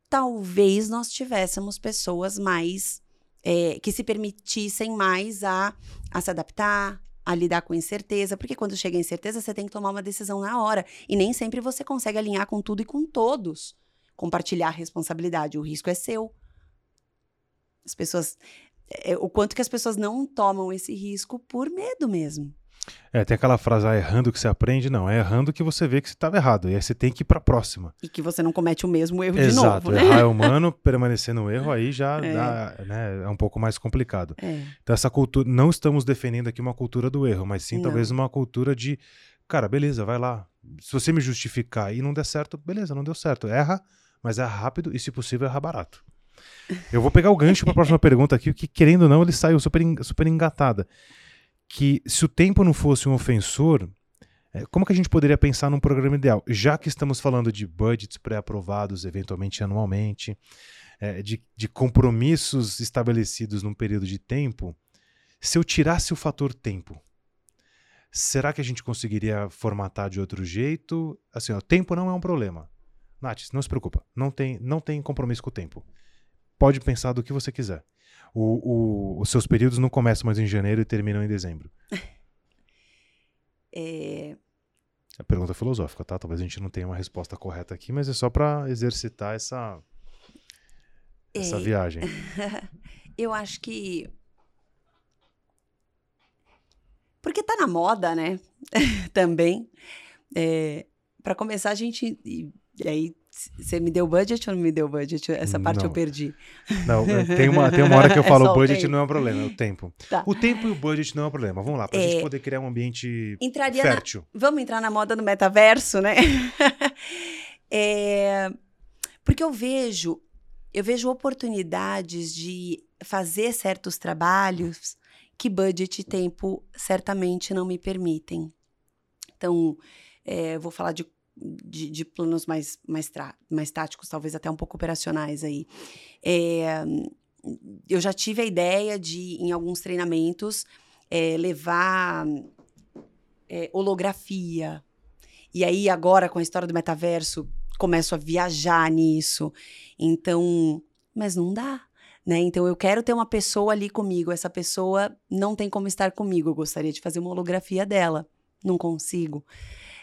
talvez nós tivéssemos pessoas mais. É, que se permitissem mais a, a se adaptar, a lidar com incerteza, porque quando chega a incerteza, você tem que tomar uma decisão na hora. E nem sempre você consegue alinhar com tudo e com todos. Compartilhar a responsabilidade, o risco é seu. As pessoas. É, o quanto que as pessoas não tomam esse risco por medo mesmo. É, tem aquela frase, ah, errando que você aprende. Não, é errando que você vê que você estava errado. E aí você tem que ir para a próxima. E que você não comete o mesmo erro Exato, de novo, né? Errar é humano, permanecer no erro aí já é, dá, né, é um pouco mais complicado. É. Então essa cultura, não estamos defendendo aqui uma cultura do erro, mas sim não. talvez uma cultura de, cara, beleza, vai lá. Se você me justificar e não der certo, beleza, não deu certo. Erra, mas erra rápido e se possível erra barato. Eu vou pegar o gancho para a próxima pergunta aqui, que querendo ou não, ele saiu super, super engatada que se o tempo não fosse um ofensor, é, como que a gente poderia pensar num programa ideal? Já que estamos falando de budgets pré-aprovados, eventualmente anualmente, é, de, de compromissos estabelecidos num período de tempo, se eu tirasse o fator tempo, será que a gente conseguiria formatar de outro jeito? Assim, o tempo não é um problema. Nath, não se preocupa, não tem, não tem compromisso com o tempo. Pode pensar do que você quiser o, o, os seus períodos não começam mais em janeiro e terminam em dezembro? É... É pergunta filosófica, tá? Talvez a gente não tenha uma resposta correta aqui, mas é só para exercitar essa, essa é... viagem. Eu acho que. Porque tá na moda, né? Também. É... Para começar, a gente. E aí você me deu budget ou não me deu budget? Essa parte não. eu perdi. Não, tem uma, tem uma hora que eu é falo é budget não é um problema, é o tempo. Tá. O tempo e o budget não é um problema. Vamos lá, para a é, gente poder criar um ambiente entraria fértil. Na, vamos entrar na moda do metaverso, né? é, porque eu vejo, eu vejo oportunidades de fazer certos trabalhos que budget e tempo certamente não me permitem. Então, é, vou falar de de, de, planos mais, mais, mais táticos, talvez até um pouco operacionais aí. É, eu já tive a ideia de, em alguns treinamentos, é, levar é, holografia. E aí, agora, com a história do metaverso, começo a viajar nisso. Então, mas não dá. Né? Então eu quero ter uma pessoa ali comigo. Essa pessoa não tem como estar comigo. Eu gostaria de fazer uma holografia dela. Não consigo.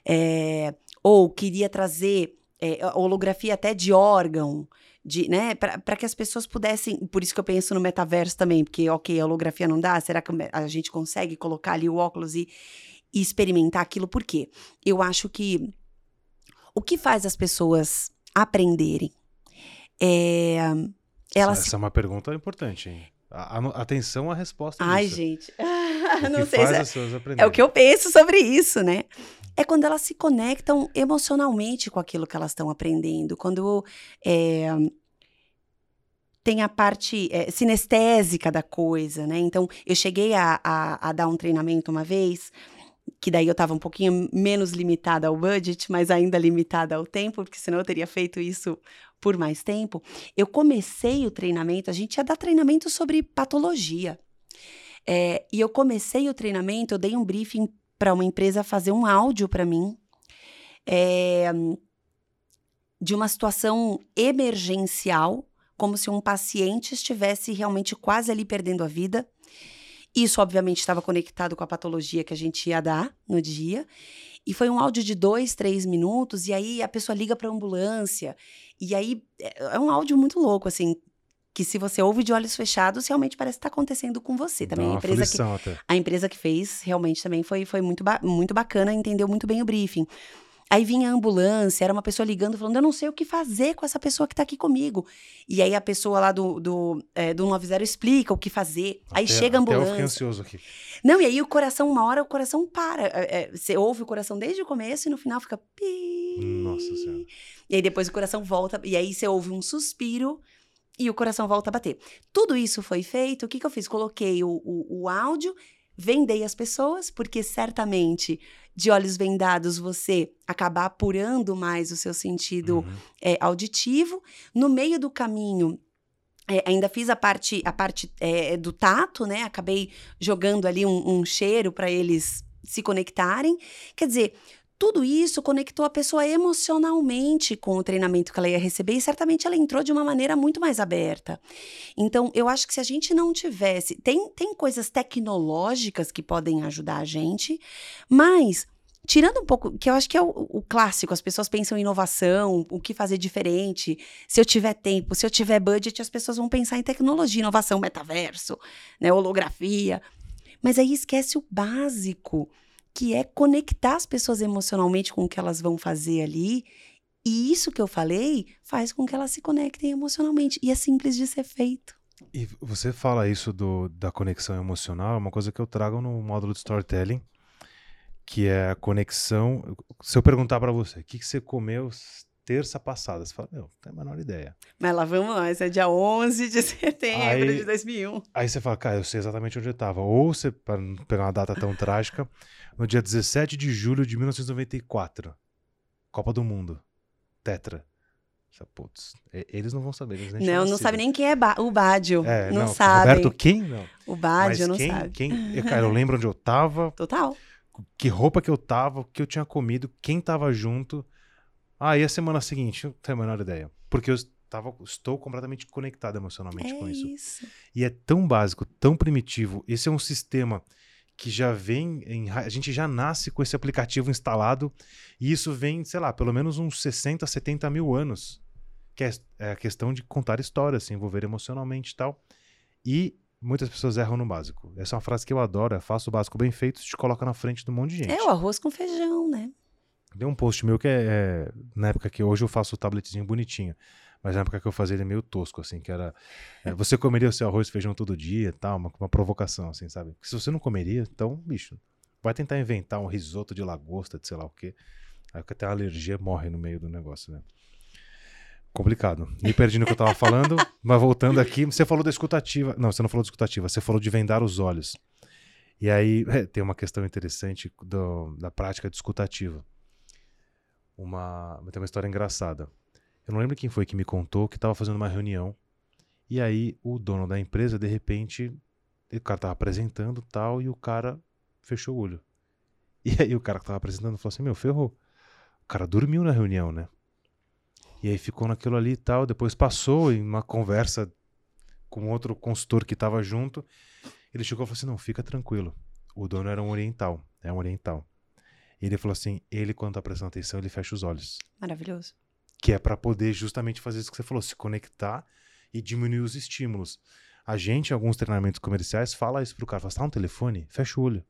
É, ou queria trazer é, holografia até de órgão, de, né, para que as pessoas pudessem, por isso que eu penso no metaverso também, porque, ok, a holografia não dá, será que a gente consegue colocar ali o óculos e, e experimentar aquilo? Por quê? Eu acho que o que faz as pessoas aprenderem é... Elas... Essa é uma pergunta importante, hein? Atenção à resposta. Ai, disso. gente. não sei se é, é o que eu penso sobre isso, né? é quando elas se conectam emocionalmente com aquilo que elas estão aprendendo, quando é, tem a parte é, sinestésica da coisa, né? Então, eu cheguei a, a, a dar um treinamento uma vez, que daí eu estava um pouquinho menos limitada ao budget, mas ainda limitada ao tempo, porque senão eu teria feito isso por mais tempo. Eu comecei o treinamento, a gente ia dar treinamento sobre patologia. É, e eu comecei o treinamento, eu dei um briefing para uma empresa fazer um áudio para mim. É, de uma situação emergencial, como se um paciente estivesse realmente quase ali perdendo a vida. Isso, obviamente, estava conectado com a patologia que a gente ia dar no dia. E foi um áudio de dois, três minutos, e aí a pessoa liga para a ambulância. E aí é, é um áudio muito louco, assim, que se você ouve de olhos fechados, realmente parece que está acontecendo com você. Também a empresa, que, até. a empresa que fez realmente também foi, foi muito, ba muito bacana, entendeu muito bem o briefing. Aí vinha a ambulância, era uma pessoa ligando, falando: Eu não sei o que fazer com essa pessoa que tá aqui comigo. E aí a pessoa lá do, do, é, do 90 explica o que fazer. Até, aí chega a ambulância. Eu ansioso aqui. Não, e aí o coração, uma hora o coração para. É, é, você ouve o coração desde o começo e no final fica. Pi. Nossa Senhora. E aí depois o coração volta, e aí você ouve um suspiro e o coração volta a bater. Tudo isso foi feito. O que, que eu fiz? Coloquei o, o, o áudio vendei as pessoas, porque certamente de olhos vendados você acaba apurando mais o seu sentido uhum. é, auditivo. No meio do caminho, é, ainda fiz a parte, a parte é, do tato, né? Acabei jogando ali um, um cheiro para eles se conectarem. Quer dizer, tudo isso conectou a pessoa emocionalmente com o treinamento que ela ia receber e certamente ela entrou de uma maneira muito mais aberta. Então, eu acho que se a gente não tivesse. Tem, tem coisas tecnológicas que podem ajudar a gente, mas. Tirando um pouco, que eu acho que é o, o, clássico, as pessoas pensam em inovação, o que fazer diferente. Se eu tiver tempo, se eu tiver budget, as pessoas vão pensar em tecnologia, inovação, metaverso, né, holografia. Mas aí esquece o básico que é conectar as pessoas emocionalmente com o que elas vão fazer ali. E isso que eu falei faz com que elas se conectem emocionalmente. E é simples de ser feito. E você fala isso do, da conexão emocional, é uma coisa que eu trago no módulo de storytelling, que é a conexão. Se eu perguntar para você, o que, que você comeu terça passada. Você fala, meu, não tem a menor ideia. Mas lá vamos nós, é dia 11 de setembro aí, de 2001. Aí você fala, cara, eu sei exatamente onde eu estava. Ou você, para não pegar uma data tão trágica, no dia 17 de julho de 1994, Copa do Mundo, Tetra. Putz, eles não vão saber. Eles não, não sabe nem quem é ba o Bádio. É, não, não sabe. Roberto quem? Não. O Bádio não quem, sabe. Quem, cara, eu lembro onde eu tava. Total. Que roupa que eu tava, o que eu tinha comido, quem tava junto. Ah, e a semana seguinte? Não tenho a menor ideia. Porque eu tava, estou completamente conectado emocionalmente é com isso. isso. E é tão básico, tão primitivo. Esse é um sistema que já vem em, a gente já nasce com esse aplicativo instalado e isso vem, sei lá, pelo menos uns 60, 70 mil anos, que é, é a questão de contar histórias, se envolver emocionalmente e tal. E muitas pessoas erram no básico. Essa é uma frase que eu adoro, é faça o básico bem feito, te coloca na frente de um monte de gente. É o arroz com feijão, né? Tem um post meu que é, é, na época que hoje eu faço o tabletzinho bonitinho, mas na época que eu fazia ele é meio tosco, assim, que era, é, você comeria o seu arroz e feijão todo dia tal, uma, uma provocação, assim, sabe? Porque se você não comeria, então, bicho, vai tentar inventar um risoto de lagosta, de sei lá o quê, aí que até a alergia morre no meio do negócio, né? Complicado. Me perdi no que eu tava falando, mas voltando aqui, você falou da escutativa. Não, você não falou da escutativa, você falou de vendar os olhos. E aí é, tem uma questão interessante do, da prática de escutativa uma. Tem uma história engraçada. Eu não lembro quem foi que me contou que estava fazendo uma reunião. E aí o dono da empresa, de repente, o cara tava apresentando tal, e o cara fechou o olho. E aí o cara que tava apresentando falou assim: Meu, ferrou. O cara dormiu na reunião, né? E aí ficou naquilo ali e tal. Depois passou em uma conversa com outro consultor que estava junto. Ele chegou e falou assim: Não, fica tranquilo. O dono era um oriental. É um oriental. E ele falou assim: ele, quando tá prestando atenção, ele fecha os olhos. Maravilhoso. Que é para poder justamente fazer isso que você falou, se conectar e diminuir os estímulos. A gente, em alguns treinamentos comerciais, fala isso pro cara: fala, tá no telefone? Fecha o olho.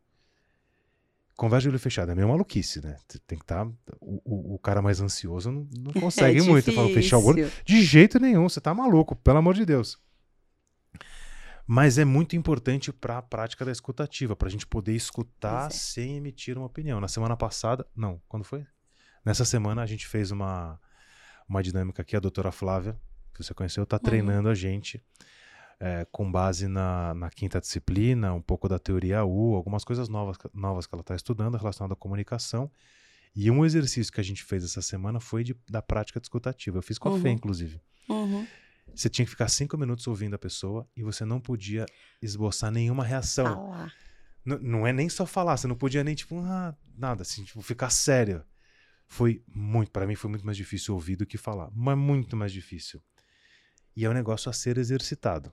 Conversa de olho fechado. É meio maluquice, né? Tem que estar. Tá, o, o, cara mais ansioso não, não é consegue é muito. Fala, fechar o olho. De jeito nenhum, você tá maluco, pelo amor de Deus. Mas é muito importante para a prática da escutativa, para a gente poder escutar é. sem emitir uma opinião. Na semana passada, não, quando foi? Nessa semana a gente fez uma, uma dinâmica que a doutora Flávia, que você conheceu, está uhum. treinando a gente é, com base na, na, quinta disciplina, um pouco da teoria U, algumas coisas novas, novas que ela está estudando relacionadas à comunicação. E um exercício que a gente fez essa semana foi de, da prática discutativa. Eu fiz com a uhum. Fê, inclusive. Uhum. Você tinha que ficar cinco minutos ouvindo a pessoa e você não podia esboçar nenhuma reação. Não é nem só falar, você não podia nem, tipo, ah, nada, assim, tipo, ficar sério. Foi muito, para mim foi muito mais difícil ouvir do que falar, mas muito mais difícil. E é um negócio a ser exercitado.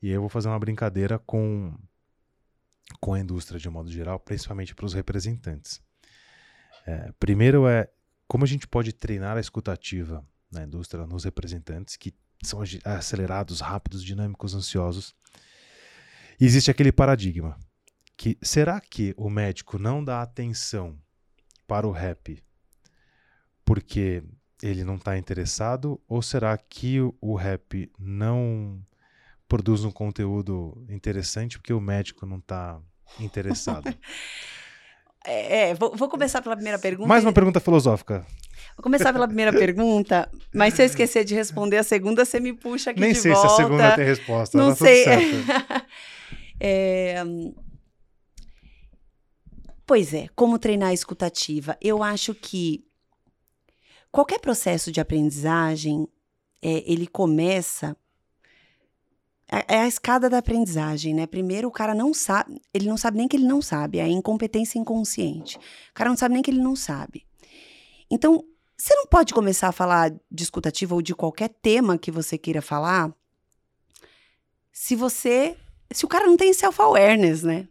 E aí eu vou fazer uma brincadeira com com a indústria de um modo geral, principalmente para os representantes. É, primeiro é como a gente pode treinar a escutativa na indústria, nos representantes que são acelerados, rápidos, dinâmicos, ansiosos. E existe aquele paradigma que será que o médico não dá atenção para o rap porque ele não está interessado ou será que o rap não produz um conteúdo interessante porque o médico não está interessado? é, é vou, vou, começar pela primeira pergunta. Mais uma pergunta filosófica. Vou começar pela primeira pergunta, mas se eu esquecer de responder a segunda, você me puxa aqui Nem de sei volta. se a segunda tem resposta. Não tá sei. É... Pois é, como treinar a escutativa? Eu acho que qualquer processo de aprendizagem, é, ele começa é, é a escada da aprendizagem, né? Primeiro, o cara não sabe, ele não sabe nem que ele não sabe, é a incompetência inconsciente. O cara não sabe nem que ele não sabe. Então, você não pode começar a falar de ou de qualquer tema que você queira falar se você. Se o cara não tem self-awareness, né?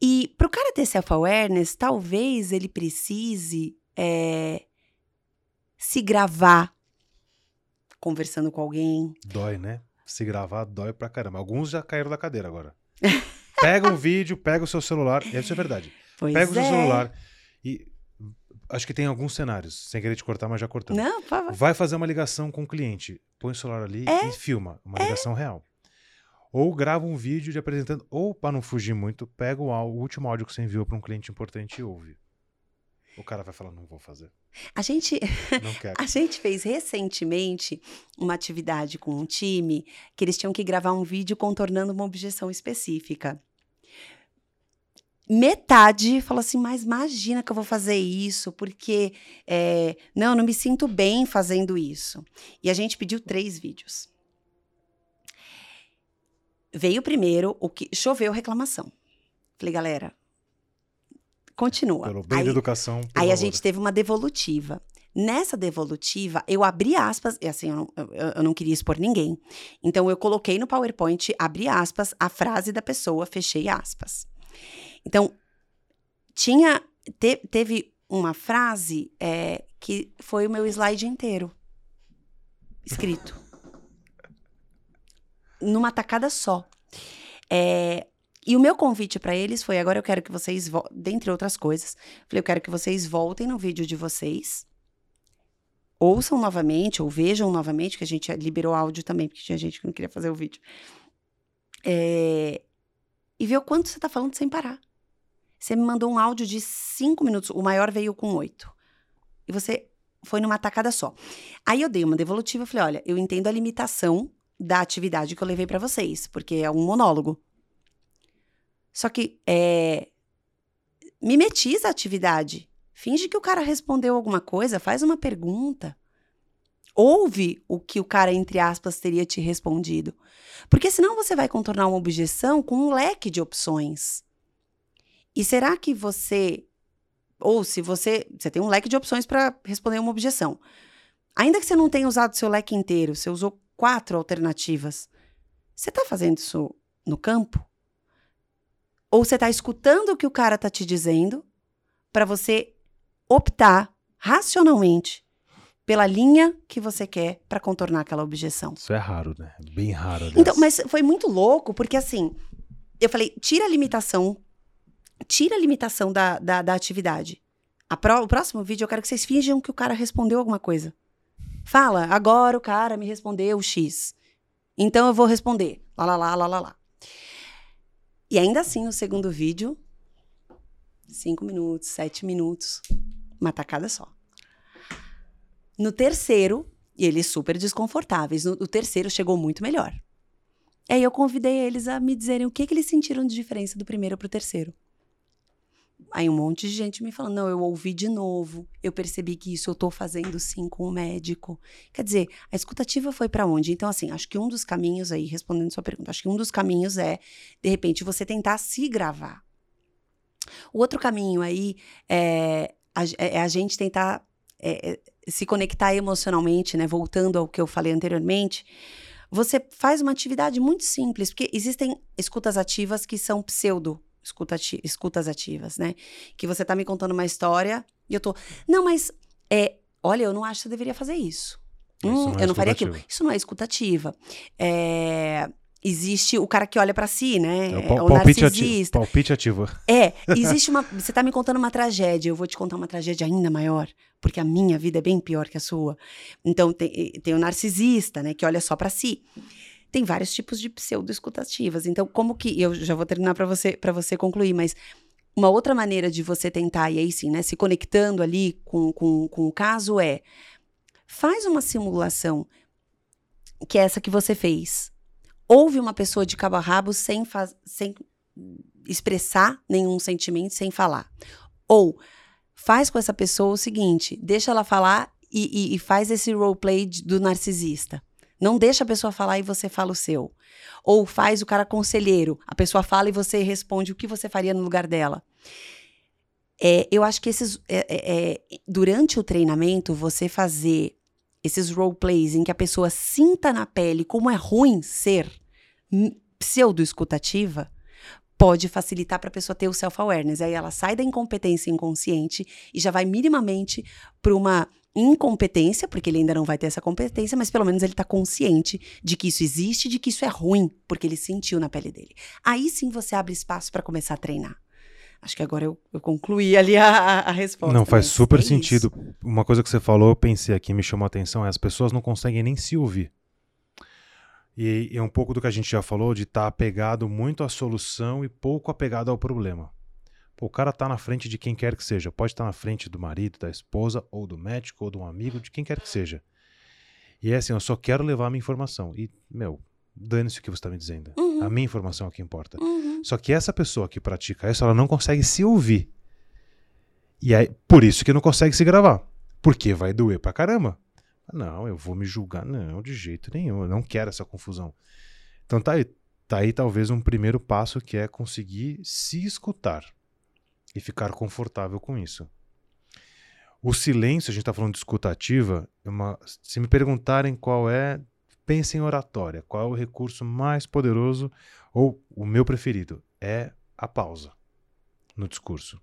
E para o cara ter self-awareness, talvez ele precise é, se gravar conversando com alguém. Dói, né? Se gravar dói pra caramba. Alguns já caíram da cadeira agora. Pega um vídeo, pega o seu celular, isso é verdade. Pois pega o seu é. celular e acho que tem alguns cenários, sem querer te cortar, mas já cortando. Não, por favor. Vai fazer uma ligação com o cliente, põe o celular ali É. e filma uma ligação real. Ou grava um vídeo de apresentando, ou para não fugir muito, pega o, au- o último áudio que você enviou para um cliente importante e ouve. O cara vai falar, não vou fazer, A gente, a gente fez recentemente uma atividade com um time que eles tinham que gravar um vídeo contornando uma objeção específica. Metade falou assim, mas imagina que eu vou fazer isso, porque é, não, eu não me sinto bem fazendo isso. E a gente pediu três vídeos. Veio primeiro o que choveu reclamação. Falei, galera, continua. Pelo bem Aí- da educação. Aí a gente teve uma devolutiva. Nessa devolutiva, eu abri aspas, e assim, eu não, eu- eu não queria expor ninguém. Então, eu coloquei no PowerPoint, abri aspas, a frase da pessoa, fechei aspas. Então, tinha, te- teve uma frase é, que foi o meu slide inteiro, escrito. Numa tacada só. É, e o meu convite para eles foi: agora eu quero que vocês, vo- dentre outras coisas, Falei, eu quero que vocês voltem no vídeo de vocês, ouçam novamente, ou vejam novamente, que a gente liberou áudio também, porque tinha gente que não queria fazer o vídeo. É, e ver o quanto você tá falando sem parar. Você me mandou um áudio de cinco minutos, o maior veio com oito. E você foi numa tacada só. Aí eu dei uma devolutiva falei: olha, eu entendo a limitação da atividade que eu levei para vocês, porque é um monólogo. Só que é, mimetiza a atividade. Finge que o cara respondeu alguma coisa, faz uma pergunta. Ouve o que o cara, entre aspas, teria te respondido. Porque senão você vai contornar uma objeção com um leque de opções. E será que você. Ou se você. Você tem um leque de opções para responder uma objeção. Ainda que você não tenha usado seu leque inteiro, você usou quatro alternativas. Você está fazendo isso no campo? Ou você está escutando o que o cara está te dizendo para você optar racionalmente pela linha que você quer para contornar aquela objeção. Isso é raro, né? Bem raro. aliás. Então, mas foi muito louco, porque assim, eu falei, tira a limitação, tira a limitação da, da, da atividade. A pró- o próximo vídeo eu quero que vocês finjam que o cara respondeu alguma coisa. Fala, agora o cara me respondeu X. Então eu vou responder. Lá, lá, lá, lá, lá, lá. E ainda assim, no segundo vídeo, cinco minutos, sete minutos, uma tacada só. No terceiro, e eles super desconfortáveis, no, o terceiro chegou muito melhor. Aí eu convidei eles a me dizerem o que, que eles sentiram de diferença do primeiro pro terceiro. Aí um monte de gente me falando, não, eu ouvi de novo, eu percebi que isso eu tô fazendo sim com o médico. Quer dizer, a escutativa foi para onde? Então, assim, acho que um dos caminhos aí, respondendo sua pergunta, acho que um dos caminhos é, de repente, você tentar se gravar. O outro caminho aí é a, é, é a gente tentar é, é, se conectar emocionalmente, né? Voltando ao que eu falei anteriormente, você faz uma atividade muito simples, porque existem escutas ativas que são pseudo escutas ativas, né? Que você tá me contando uma história e eu tô, não, mas é, olha, eu não acho que você deveria fazer isso. isso hum, não é eu não faria aquilo. Isso não é escutativa. É, existe o cara que olha para si, né? É o, é o palpite narcisista. Ativo, palpite ativo. É, existe uma. Você tá me contando uma tragédia, eu vou te contar uma tragédia ainda maior, porque a minha vida é bem pior que a sua. Então tem, tem o narcisista, né, que olha só para si. Tem vários tipos de pseudo-escutativas. Então, como que. Eu já vou terminar para você, pra você concluir, mas uma outra maneira de você tentar, e aí sim, né, se conectando ali com, com, com o caso é. Faz uma simulação que é essa que você fez ouve uma pessoa de cabo a rabo sem, sem expressar nenhum sentimento, sem falar. Ou faz com essa pessoa o seguinte: deixa ela falar e, e, e faz esse roleplay do narcisista. Não deixa a pessoa falar e você fala o seu. Ou faz o cara conselheiro. A pessoa fala e você responde o que você faria no lugar dela. É, eu acho que esses. É, é, é durante o treinamento, você fazer esses roleplays em que a pessoa sinta na pele como é ruim ser pseudo-escutativa, pode facilitar para a pessoa ter o self-awareness. Aí ela sai da incompetência inconsciente e já vai minimamente para uma incompetência, porque ele ainda não vai ter essa competência, mas pelo menos ele está consciente de que isso existe, de que isso é ruim, porque ele sentiu na pele dele. Aí sim você abre espaço para começar a treinar. Acho que agora eu, eu concluí ali a, a resposta. Não, faz super é sentido. Isso. Uma coisa que você falou, eu pensei aqui, me chamou a atenção, é as pessoas não conseguem nem se ouvir. E, é um pouco do que a gente já falou, de estar tá apegado muito à solução e pouco apegado ao problema. Pô, o cara está na frente de quem quer que seja. Pode estar tá na frente do marido, da esposa, ou do médico, ou de um amigo, de quem quer que seja. E é assim, eu só quero levar a minha informação. E, meu, dane-se o que você está me dizendo. Uhum. A minha informação é o que importa. Uhum. Só que essa pessoa que pratica isso, ela não consegue se ouvir. E aí, por isso que não consegue se gravar. Porque vai doer pra caramba. Não, eu vou me julgar. Não, de jeito nenhum. Eu não quero essa confusão. Então tá aí, tá aí talvez um primeiro passo que é conseguir se escutar e ficar confortável com isso. O silêncio, a gente está falando de escutativa, é uma, se me perguntarem qual é, pense em oratória. Qual é o recurso mais poderoso ou o meu preferido? É a pausa no discurso.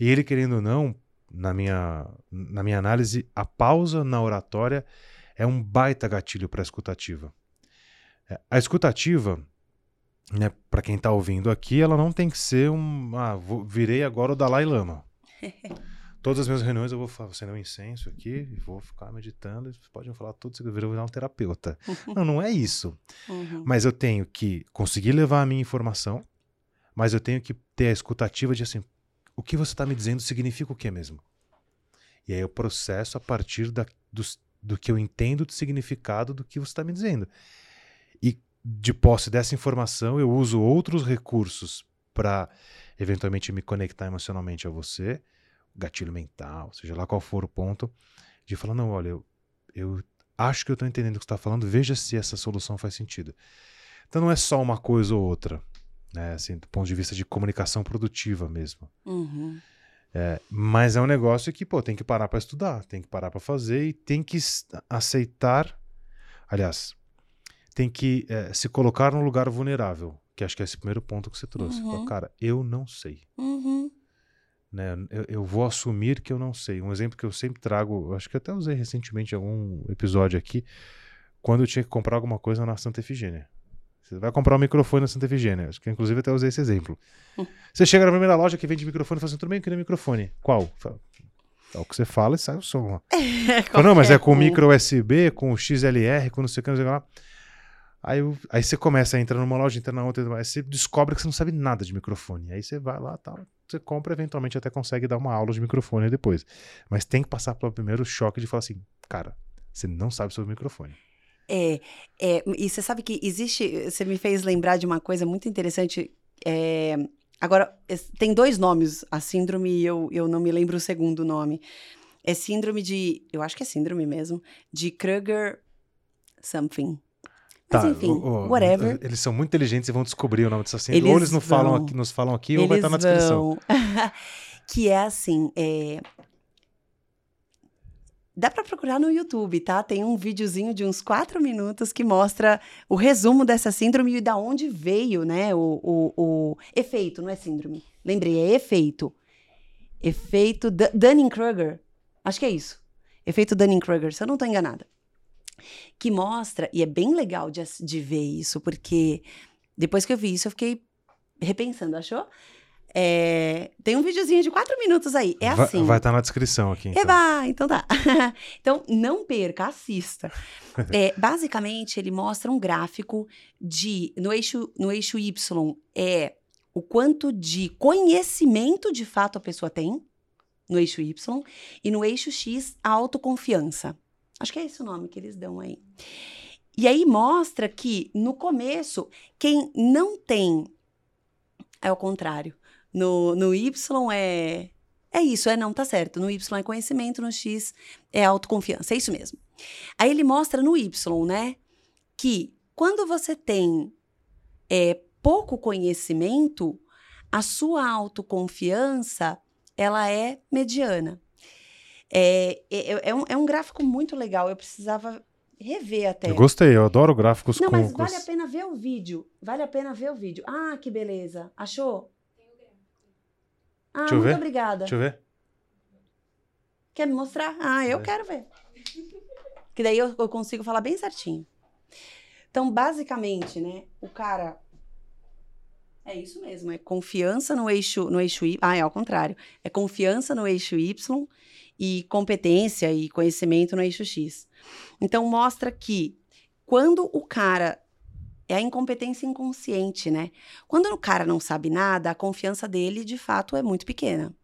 E ele, querendo ou não, na minha, na minha análise, a pausa na oratória é um baita gatilho para a escutativa. É, a escutativa, né, para quem está ouvindo aqui, ela não tem que ser um. Ah, vou, virei agora o Dalai Lama. Todas as minhas reuniões eu vou fazer um incenso aqui e vou ficar meditando. Vocês podem falar tudo, você virar um terapeuta. não, não é isso. Uhum. Mas eu tenho que conseguir levar a minha informação, mas eu tenho que ter a escutativa de assim, o que você está me dizendo significa o que mesmo? E aí eu processo a partir da, do, do que eu entendo do significado do que você está me dizendo. E de posse dessa informação, eu uso outros recursos para eventualmente me conectar emocionalmente a você, gatilho mental, seja lá qual for o ponto, de falar: não, olha, eu, eu acho que eu estou entendendo o que você está falando, veja se essa solução faz sentido. Então não é só uma coisa ou outra né? Assim, do ponto de vista de comunicação produtiva mesmo. Uhum. É, mas é um negócio que, pô, tem que parar para estudar, tem que parar para fazer e tem que aceitar. Aliás, tem que é, se colocar num lugar vulnerável, que acho que é esse primeiro ponto que você trouxe. Uhum. Fala, cara, eu não sei. Uhum. Né? Eu, eu, vou assumir que eu não sei. Um exemplo que eu sempre trago, acho que até usei recentemente em algum episódio aqui, quando eu tinha que comprar alguma coisa na Santa Efigênia. Você vai comprar um microfone na Santa Efigênia. Acho que inclusive até usei esse exemplo. Você chega na primeira loja que vende microfone e fala assim: tudo bem, eu queria microfone. Qual? É o que você fala e sai o som. fala, não, mas é com micro USB, com XLR, com não sei o que, não sei o que lá. Aí, aí você começa a entrar numa loja, entra na outra, aí você descobre que você não sabe nada de microfone. Aí você vai lá, tal, você compra, eventualmente até consegue dar uma aula de microfone depois. Mas tem que passar pelo primeiro choque de falar assim, cara, você não sabe sobre microfone. É, é, e você sabe que existe. Você me fez lembrar de uma coisa muito interessante. É, agora, tem dois nomes, a síndrome, e eu, eu não me lembro o segundo nome. É síndrome de. Eu acho que é síndrome mesmo. De Kruger something. Mas tá, enfim, o, o, whatever. Eles são muito inteligentes e vão descobrir o nome dessa síndrome. Eles ou eles não falam aqui, nos falam aqui, ou vai estar na descrição. que é assim: é, Dá para procurar no YouTube, tá? Tem um videozinho de uns quatro minutos que mostra o resumo dessa síndrome e da onde veio, né? O, o, o efeito, não é síndrome. Lembrei, é efeito. Efeito Dunning-Kruger. Acho que é isso. Efeito Dunning-Kruger, se eu não estou enganada. Que mostra, e é bem legal de, de ver isso, porque depois que eu vi isso, eu fiquei repensando, achou? É, tem um videozinho de quatro minutos aí. É assim. Vai estar tá na descrição aqui. Então. Eba, então tá. então, não perca, assista. É, basicamente, ele mostra um gráfico de. No eixo, no eixo Y é o quanto de conhecimento de fato a pessoa tem, no eixo Y, e no eixo X, a autoconfiança. Acho que é esse o nome que eles dão aí. E aí mostra que, no começo, quem não tem. É o contrário. No, no Y é. É isso, é não, tá certo. No Y é conhecimento, no X é autoconfiança. É isso mesmo. Aí ele mostra no Y, né? Que quando você tem é, pouco conhecimento, a sua autoconfiança ela é mediana. É, é, é, um, é um gráfico muito legal. Eu precisava rever até. Eu gostei, eu adoro gráficos Não, com... mas vale a pena ver o vídeo. Vale a pena ver o vídeo. Ah, que beleza. Achou? Ah, Deixa muito obrigada. Deixa eu ver. Quer me mostrar? Ah, eu é. quero ver. Que daí eu, eu consigo falar bem certinho. Então, basicamente, né, o cara é isso mesmo, é confiança no eixo, no eixo Y. Ah, é ao contrário. É confiança no eixo Y e competência e conhecimento no eixo X. Então mostra que quando o cara é a incompetência inconsciente, né? Quando o cara não sabe nada, a confiança dele, de fato, é muito pequena.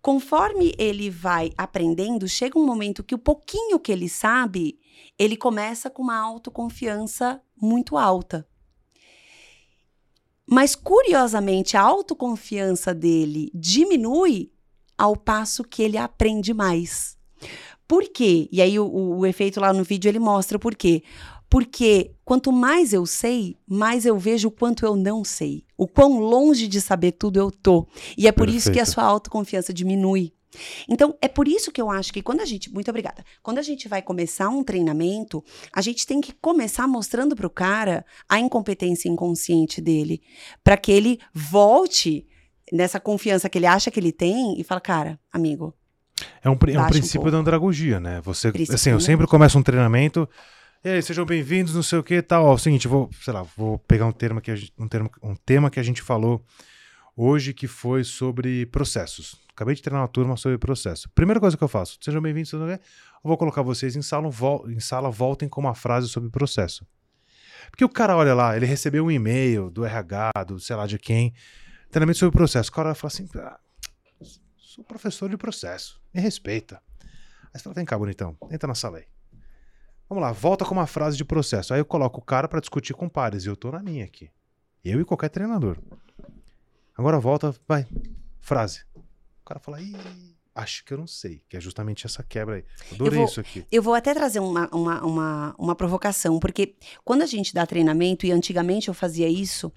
Conforme ele vai aprendendo, chega um momento que o pouquinho que ele sabe, ele começa com uma autoconfiança muito alta. Mas, curiosamente, a autoconfiança dele diminui ao passo que ele aprende mais. Por quê? E aí, o, o efeito lá no vídeo ele mostra por quê. Porque quanto mais eu sei, mais eu vejo o quanto eu não sei. O quão longe de saber tudo eu tô. E é por Perfeito. isso que a sua autoconfiança diminui. Então, é por isso que eu acho que quando a gente. Muito obrigada. Quando a gente vai começar um treinamento, a gente tem que começar mostrando para o cara a incompetência inconsciente dele. para que ele volte nessa confiança que ele acha que ele tem e fala, cara, amigo. É um, é um princípio um da andragogia, né? Você, assim, eu sempre começo um treinamento. E aí, sejam bem-vindos, não sei o que tal. Ó, é o seguinte, vou, sei lá, vou pegar um termo que gente, um, termo, um tema que a gente falou hoje que foi sobre processos. Acabei de treinar uma turma sobre processo. Primeira coisa que eu faço, sejam bem-vindos, eu vou colocar vocês em sala, em sala, voltem com uma frase sobre processo. Porque o cara olha lá, ele recebeu um e-mail do RH, do sei lá de quem, treinamento sobre processo. O cara fala assim, ah, sou professor de processo, me respeita. Aí você fala, vem cá, bonitão, entra na sala aí. Vamos lá, volta com uma frase de processo. Aí eu coloco o cara para discutir com pares e eu tô na minha aqui. Eu e qualquer treinador. Agora volta, vai. Frase. O cara fala, Ih, acho que eu não sei, que é justamente essa quebra aí. Adorei vou, isso aqui. Eu vou até trazer uma, uma, uma, uma, provocação, porque quando a gente dá treinamento, e antigamente eu fazia isso,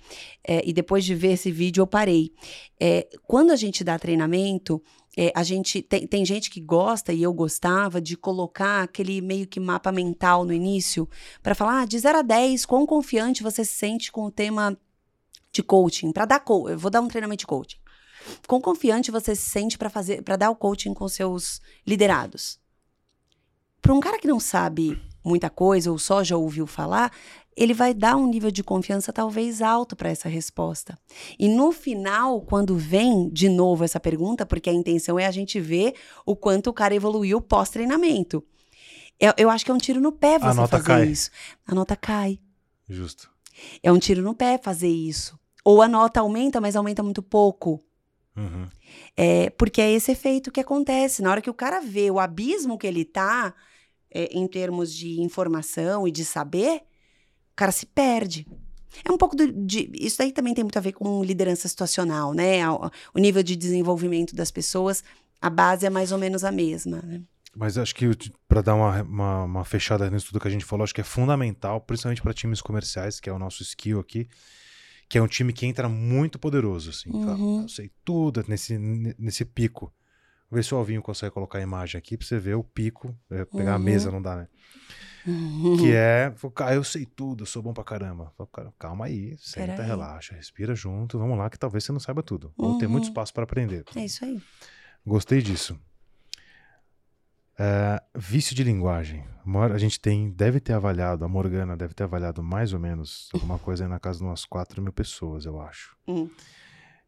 é, e depois de ver esse vídeo eu parei. É, quando a gente dá treinamento, é, a gente tem, tem gente que gosta e eu gostava de colocar aquele meio que mapa mental no início para falar ah, de 0 a 10, quão confiante você se sente com o tema de coaching, para dar eu vou dar um treinamento de coaching. Quão confiante você se sente para fazer para dar o coaching com seus liderados? Para um cara que não sabe muita coisa ou só já ouviu falar, ele vai dar um nível de confiança talvez alto para essa resposta. E no final, quando vem de novo essa pergunta, porque a intenção é a gente ver o quanto o cara evoluiu pós-treinamento. Eu, eu, acho que é um tiro no pé você fazer cai. isso. A nota cai. Justo. É um tiro no pé fazer isso. Ou a nota aumenta, mas aumenta muito pouco. Uhum. É, porque é esse efeito que acontece. Na hora que o cara vê o abismo que ele tá, é, em termos de informação e de saber, o cara se perde. É um pouco do, de. Isso daí também tem muito a ver com liderança situacional, né? O, o nível de desenvolvimento das pessoas, a base é mais ou menos a mesma, né? Mas acho que para dar uma, uma, uma, fechada nisso tudo que a gente falou, acho que é fundamental, principalmente para times comerciais, que é o nosso skill aqui, que é um time que entra muito poderoso, assim. Uhum. Fala, eu sei tudo nesse, nesse pico. Vê se o Alvinho consegue colocar a imagem aqui pra você ver o pico. É, pegar a Uhum. mesa não dá, né? Que é, cara, eu sei tudo, eu sou bom pra caramba. Falo, cara, calma aí, senta, relaxa, respira junto, vamos lá, que talvez você não saiba tudo. Ou tem muito Uhum. espaço pra aprender. É isso aí. Gostei disso. É, vício de linguagem. A gente tem, deve ter avaliado, a Morgana deve ter avaliado mais ou menos alguma coisa aí na casa de umas 4 mil pessoas, eu acho. Hum.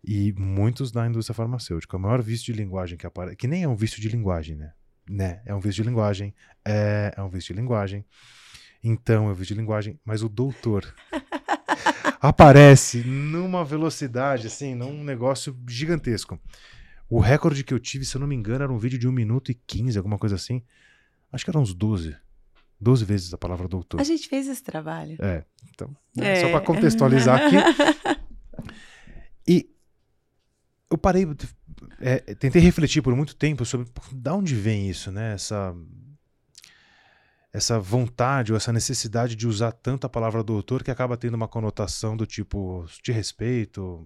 E muitos da indústria farmacêutica. O maior vício de linguagem que aparece, que nem é um vício de linguagem, né? Né? É um vício de linguagem, é, é um vício de linguagem. Então, é um vício de linguagem, mas o doutor aparece numa velocidade, assim, num negócio gigantesco. O recorde que eu tive, se eu não me engano, era um vídeo de 1 minuto e 15, alguma coisa assim. Acho que eram uns 12. 12 vezes a palavra doutor. A gente fez esse trabalho. É, então, né, É. só para contextualizar aqui. E eu parei, é, tentei refletir por muito tempo sobre da onde vem isso, né? Essa, essa vontade ou essa necessidade de usar tanto a palavra doutor que acaba tendo uma conotação do tipo, te respeito.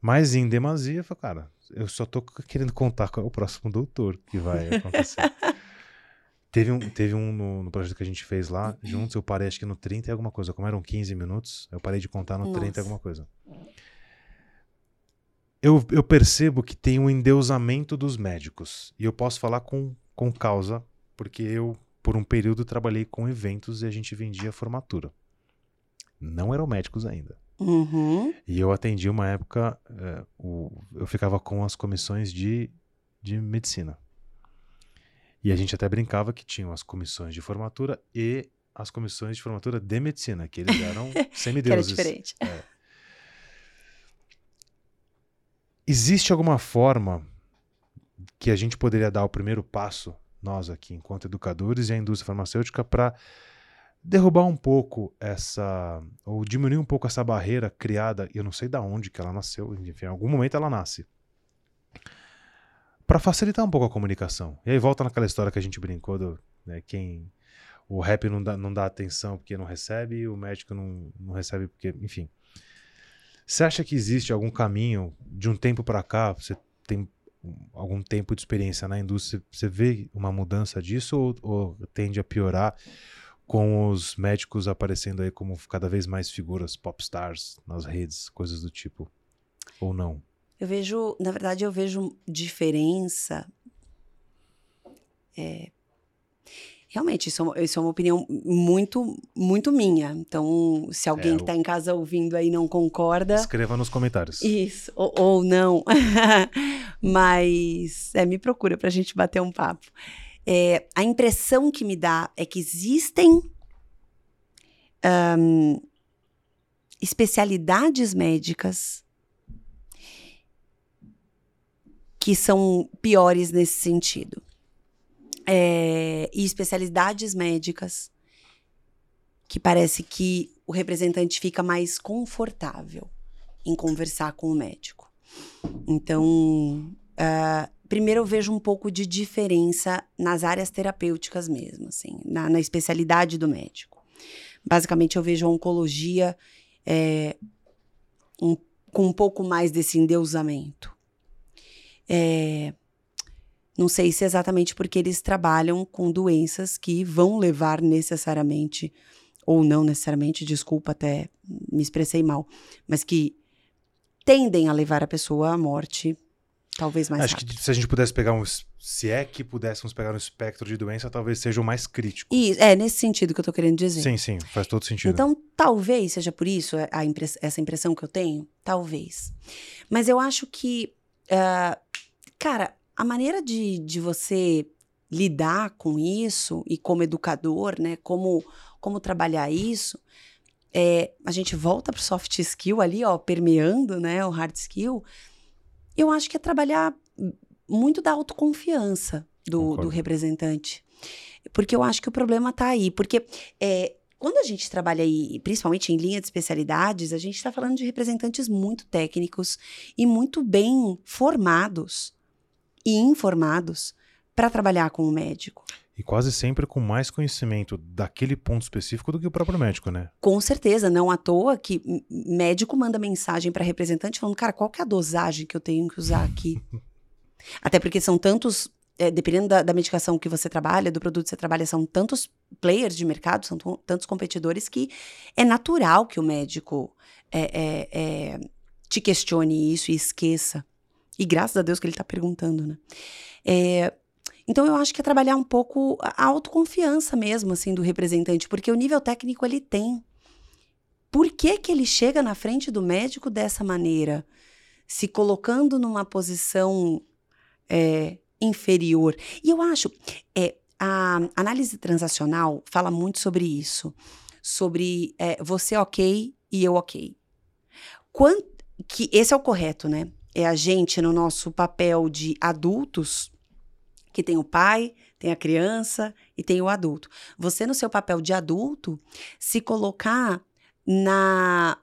Mas em demasia, eu falei, cara, eu só tô querendo contar qual é o próximo doutor que vai acontecer. Teve um, teve um no, no projeto que a gente fez lá, juntos, eu parei acho que no 30 e alguma coisa. Como eram 15 minutos, eu parei de contar no 30 e Nossa. alguma coisa. Eu, eu percebo que tem um endeusamento dos médicos. E eu posso falar com, com causa, porque eu, por um período, trabalhei com eventos e a gente vendia formatura. Não eram médicos ainda. Uhum. E eu atendi uma época, eh, o- eu ficava com as comissões de, de medicina. E a gente até brincava que tinham as comissões de formatura e as comissões de formatura de medicina, que eles eram Que era semideuses. diferente. Existe alguma forma que a gente poderia dar o primeiro passo, nós aqui, enquanto educadores e a indústria farmacêutica, para derrubar um pouco essa, ou diminuir um pouco essa barreira criada, eu não sei da onde que ela nasceu, enfim, em algum momento ela nasce, para facilitar um pouco a comunicação. E aí volta naquela história que a gente brincou do, né, quem o rap não dá, não dá atenção porque não recebe, o médico não, não recebe porque, enfim. Você acha que existe algum caminho de um tempo para cá? Você tem algum tempo de experiência na indústria? Você vê uma mudança disso ou, ou tende a piorar com os médicos aparecendo aí como cada vez mais figuras popstars nas redes, coisas do tipo? Ou não? Eu vejo, na verdade, eu vejo diferença. É, realmente, isso é, uma, isso é uma opinião muito, muito minha. Então, se alguém É, que está em casa ouvindo aí não concorda, Escreva nos comentários. isso, ou, ou não. Mas é, me procura para a gente bater um papo. É, a impressão que me dá é que existem ahn, especialidades médicas que são piores nesse sentido. É, e especialidades médicas que parece que o representante fica mais confortável em conversar com o médico. Então, ah, primeiro eu vejo um pouco de diferença nas áreas terapêuticas mesmo, assim, na, na especialidade do médico. Basicamente, eu vejo a oncologia é, um- com um pouco mais desse endeusamento. É, não sei se é exatamente porque eles trabalham com doenças que vão levar necessariamente, ou não necessariamente, desculpa, até me expressei mal, mas que tendem a levar a pessoa à morte, talvez mais Acho rápido. que se a gente pudesse pegar um. Se é que pudéssemos pegar um espectro de doença, talvez seja o mais crítico. E é nesse sentido que eu tô querendo dizer. Sim, sim, faz todo sentido. Então, talvez seja por isso a- impress- essa impressão que eu tenho. Talvez. Mas eu acho que, ah, cara, a maneira de, de você lidar com isso e como educador, né? Como, como trabalhar isso. É, a gente volta pro soft skill ali, ó, permeando, né? O hard skill. Eu acho que é trabalhar muito da autoconfiança do, do representante. Porque eu acho que o problema tá aí. Porque é, quando a gente trabalha aí, principalmente em linha de especialidades, a gente está falando de representantes muito técnicos e muito bem formados e informados para trabalhar com o médico. E quase sempre com mais conhecimento daquele ponto específico do que o próprio médico, né? Com certeza, não à toa que médico manda mensagem para representante falando, cara, qual que é a dosagem que eu tenho que usar aqui? Até porque são tantos é, dependendo da, da, medicação que você trabalha, do produto que você trabalha, são tantos players de mercado, são tantos competidores que é natural que o médico é, é, é, te questione isso e esqueça. E graças a Deus que ele está perguntando, né? É, então eu acho que é trabalhar um pouco a autoconfiança mesmo, assim, do representante, porque o nível técnico ele tem. Por que, que ele chega na frente do médico dessa maneira? Se colocando numa posição é, inferior. E eu acho, é, a análise transacional fala muito sobre isso, sobre é, você ok e eu ok. Quanto, que esse é o correto, né? É a gente no nosso papel de adultos, que tem o pai, tem a criança e tem o adulto. Você no seu papel de adulto se colocar na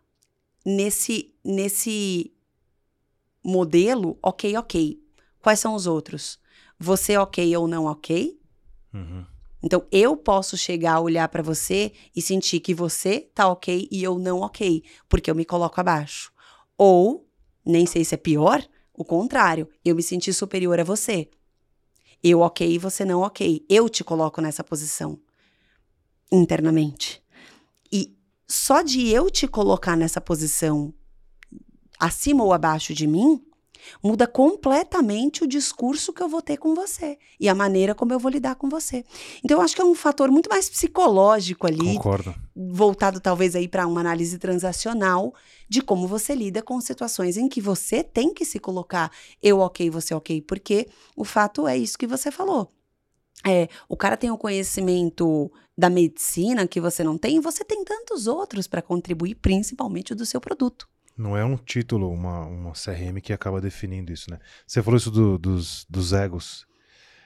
nesse nesse modelo, ok, ok. Quais são os outros? você ok ou não ok. Uhum. Então, eu posso chegar a olhar para você e sentir que você tá ok e eu não ok, porque eu me coloco abaixo. Ou, nem sei se é pior, o contrário, eu me sentir superior a você. Eu ok e você não ok. Eu te coloco nessa posição internamente. E só de eu te colocar nessa posição acima ou abaixo de mim, muda completamente o discurso que eu vou ter com você e a maneira como eu vou lidar com você. Então eu acho que é um fator muito mais psicológico ali, Concordo. voltado talvez aí para uma análise transacional de como você lida com situações em que você tem que se colocar eu ok, você ok, porque o fato é isso que você falou. É, o cara tem o conhecimento da medicina que você não tem, e você tem tantos outros para contribuir, principalmente o do seu produto. Não é um título, uma, uma CRM que acaba definindo isso, né? Você falou isso do, dos, dos egos.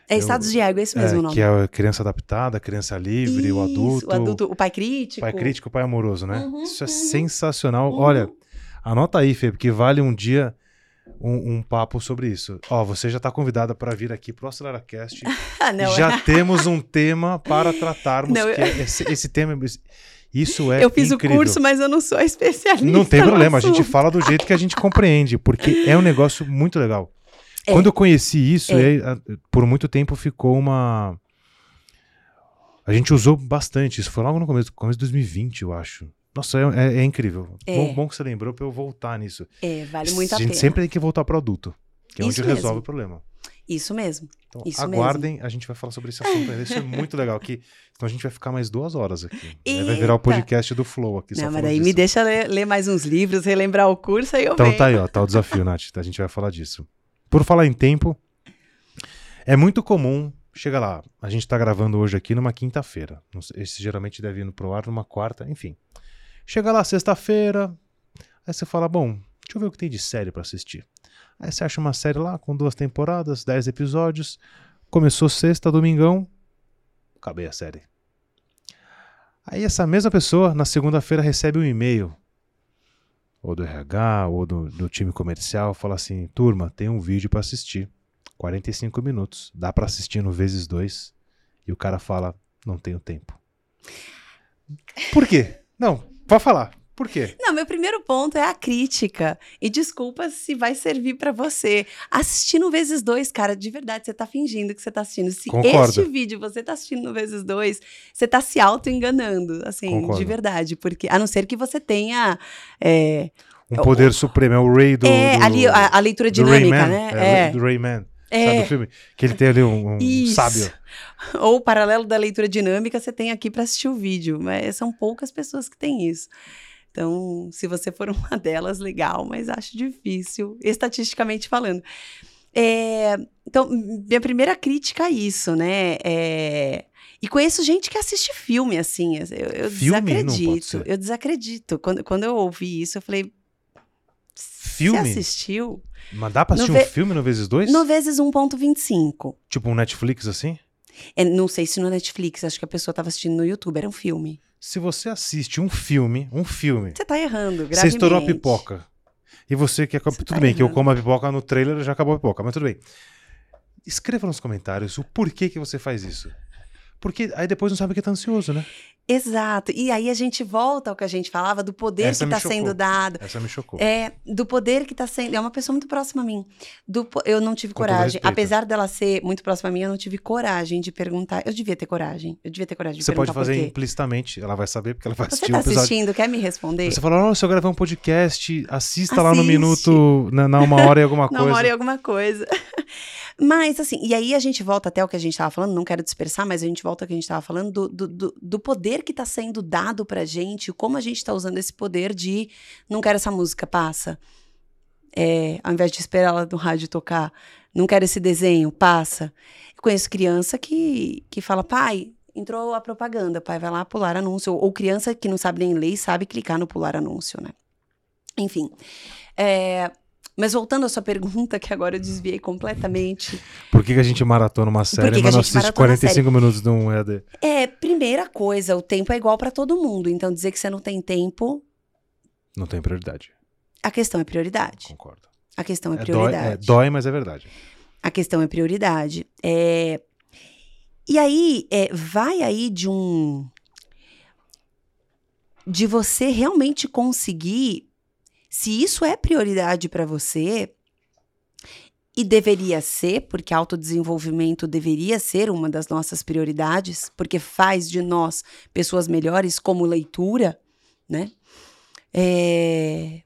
É eu, estados de ego, é esse mesmo é, o nome. Que é a criança adaptada, a criança livre, isso, o adulto. O adulto, o pai crítico. O pai crítico, o pai amoroso, né? Uhum, isso é uhum. sensacional. Uhum. Olha, anota aí, Fê, porque vale um dia um, um papo sobre isso. Ó, você já está convidada para vir aqui pro AceleraCast. Não, já é. temos um tema para tratarmos, Não, que eu... é esse, esse tema... Isso é Eu fiz incrível. o curso, mas eu não sou especialista. Não tem problema, a gente fala do jeito que a gente compreende, porque é um negócio muito legal. É. Quando eu conheci isso, é. por muito tempo ficou uma. A gente usou bastante. Isso foi logo no começo, começo de 2020, eu acho. Nossa, é, é, é incrível. É. Bom, bom, que você lembrou para eu voltar nisso. É, vale muito a, a gente pena. sempre tem que voltar para o adulto, que é isso onde mesmo. resolve o problema. Isso mesmo. Então, isso aguardem, mesmo. a gente vai falar sobre esse assunto ainda. Isso é muito legal. Aqui, então a gente vai ficar mais duas horas aqui. Né? Vai virar o podcast do Flow aqui. Não, mas daí disso. me deixa ler, ler, mais uns livros, relembrar o curso, aí eu Então venho. tá aí, ó, tá o desafio, Nath. A gente vai falar disso. Por falar em tempo, é muito comum. Chega lá, a gente tá gravando hoje aqui numa quinta-feira. Esse geralmente deve ir pro ar numa quarta, enfim. Chega lá sexta-feira, aí você fala, bom, deixa eu ver o que tem de série para assistir. Aí você acha uma série lá com duas temporadas, dez episódios. Começou sexta, domingão. Acabei a série. Aí essa mesma pessoa, na segunda-feira, recebe um e-mail. Ou do RH, ou do, do time comercial, fala assim: turma, tem um vídeo para assistir. 45 minutos. Dá para assistir no vezes dois. E o cara fala: não tenho tempo. Por quê? Não, pode falar. Por quê? Não, meu primeiro ponto é a crítica. E desculpa se vai servir para você. Assistindo vezes dois, cara, de verdade, você tá fingindo que você tá assistindo. Se Concordo. este vídeo você tá assistindo no vezes dois, você tá se auto-enganando, assim, Concordo. de verdade. Porque, a não ser que você tenha. É, um poder o, supremo, é o Ray do. É, do, ali a, a leitura dinâmica, né? É, é. do Rayman. É. Sabe o filme? Que ele tem ali um, um sábio. Ou o paralelo da leitura dinâmica você tem aqui para assistir o vídeo. Mas são poucas pessoas que têm isso. Então, se você for uma delas, legal, mas acho difícil, estatisticamente falando. É, então, minha primeira crítica é isso, né? É, e conheço gente que assiste filme, assim. Eu, eu filme desacredito. Eu desacredito. Quando, quando eu ouvi isso, eu falei. Filme? Você assistiu? Mas dá pra assistir no um filme no vezes dois? No vezes 1.25. Tipo um Netflix assim? É, não sei se no Netflix, acho que a pessoa estava assistindo no YouTube, era um filme. Se você assiste um filme, um filme. Você tá errando, gravemente. Você estourou a pipoca. E você quer. Você tudo tá bem, errando. que eu como a pipoca no trailer já acabou a pipoca, mas tudo bem. Escreva nos comentários o porquê que você faz isso. Porque aí depois não sabe que tá ansioso, né? Exato. E aí a gente volta ao que a gente falava do poder Essa que está sendo dado. Essa me chocou. É, do poder que está sendo. É uma pessoa muito próxima a mim. Do, eu não tive Com coragem. Apesar dela ser muito próxima a mim, eu não tive coragem de perguntar. Eu devia ter coragem. Eu devia ter coragem de Você pode fazer implicitamente, ela vai saber porque ela vai Você assistir tá o episódio. assistindo, quer me responder? Você fala, nossa, eu gravei um podcast, assista lá no Assiste. minuto, na, na uma hora e alguma coisa. uma hora em alguma coisa. Mas, assim, e aí a gente volta até o que a gente estava falando, não quero dispersar, mas a gente volta ao que a gente estava falando do, do, do- do poder que está sendo dado pra gente, como a gente está usando esse poder de não quero essa música, passa. É, ao invés de esperar ela no rádio tocar, não quero esse desenho, passa. Eu conheço criança que, que fala, pai, entrou a propaganda, pai, vai lá pular anúncio. Ou, ou criança que não sabe nem ler sabe clicar no pular anúncio, né? Enfim. É, mas voltando à sua pergunta, que agora eu desviei completamente. Por que, que a gente maratona uma série, que mas não assiste maratona a 45 minutos de um EAD? É, primeira coisa, o tempo é igual pra todo mundo. Então, dizer que você não tem tempo, Não tem prioridade. a questão é prioridade. Concordo. A questão é É dói, prioridade. é, dói, mas é verdade. A questão é prioridade. É... E aí, é, vai aí de um. De você realmente conseguir. Se isso é prioridade para você, e deveria ser, porque autodesenvolvimento deveria ser uma das nossas prioridades, porque faz de nós pessoas melhores, como leitura, né? É,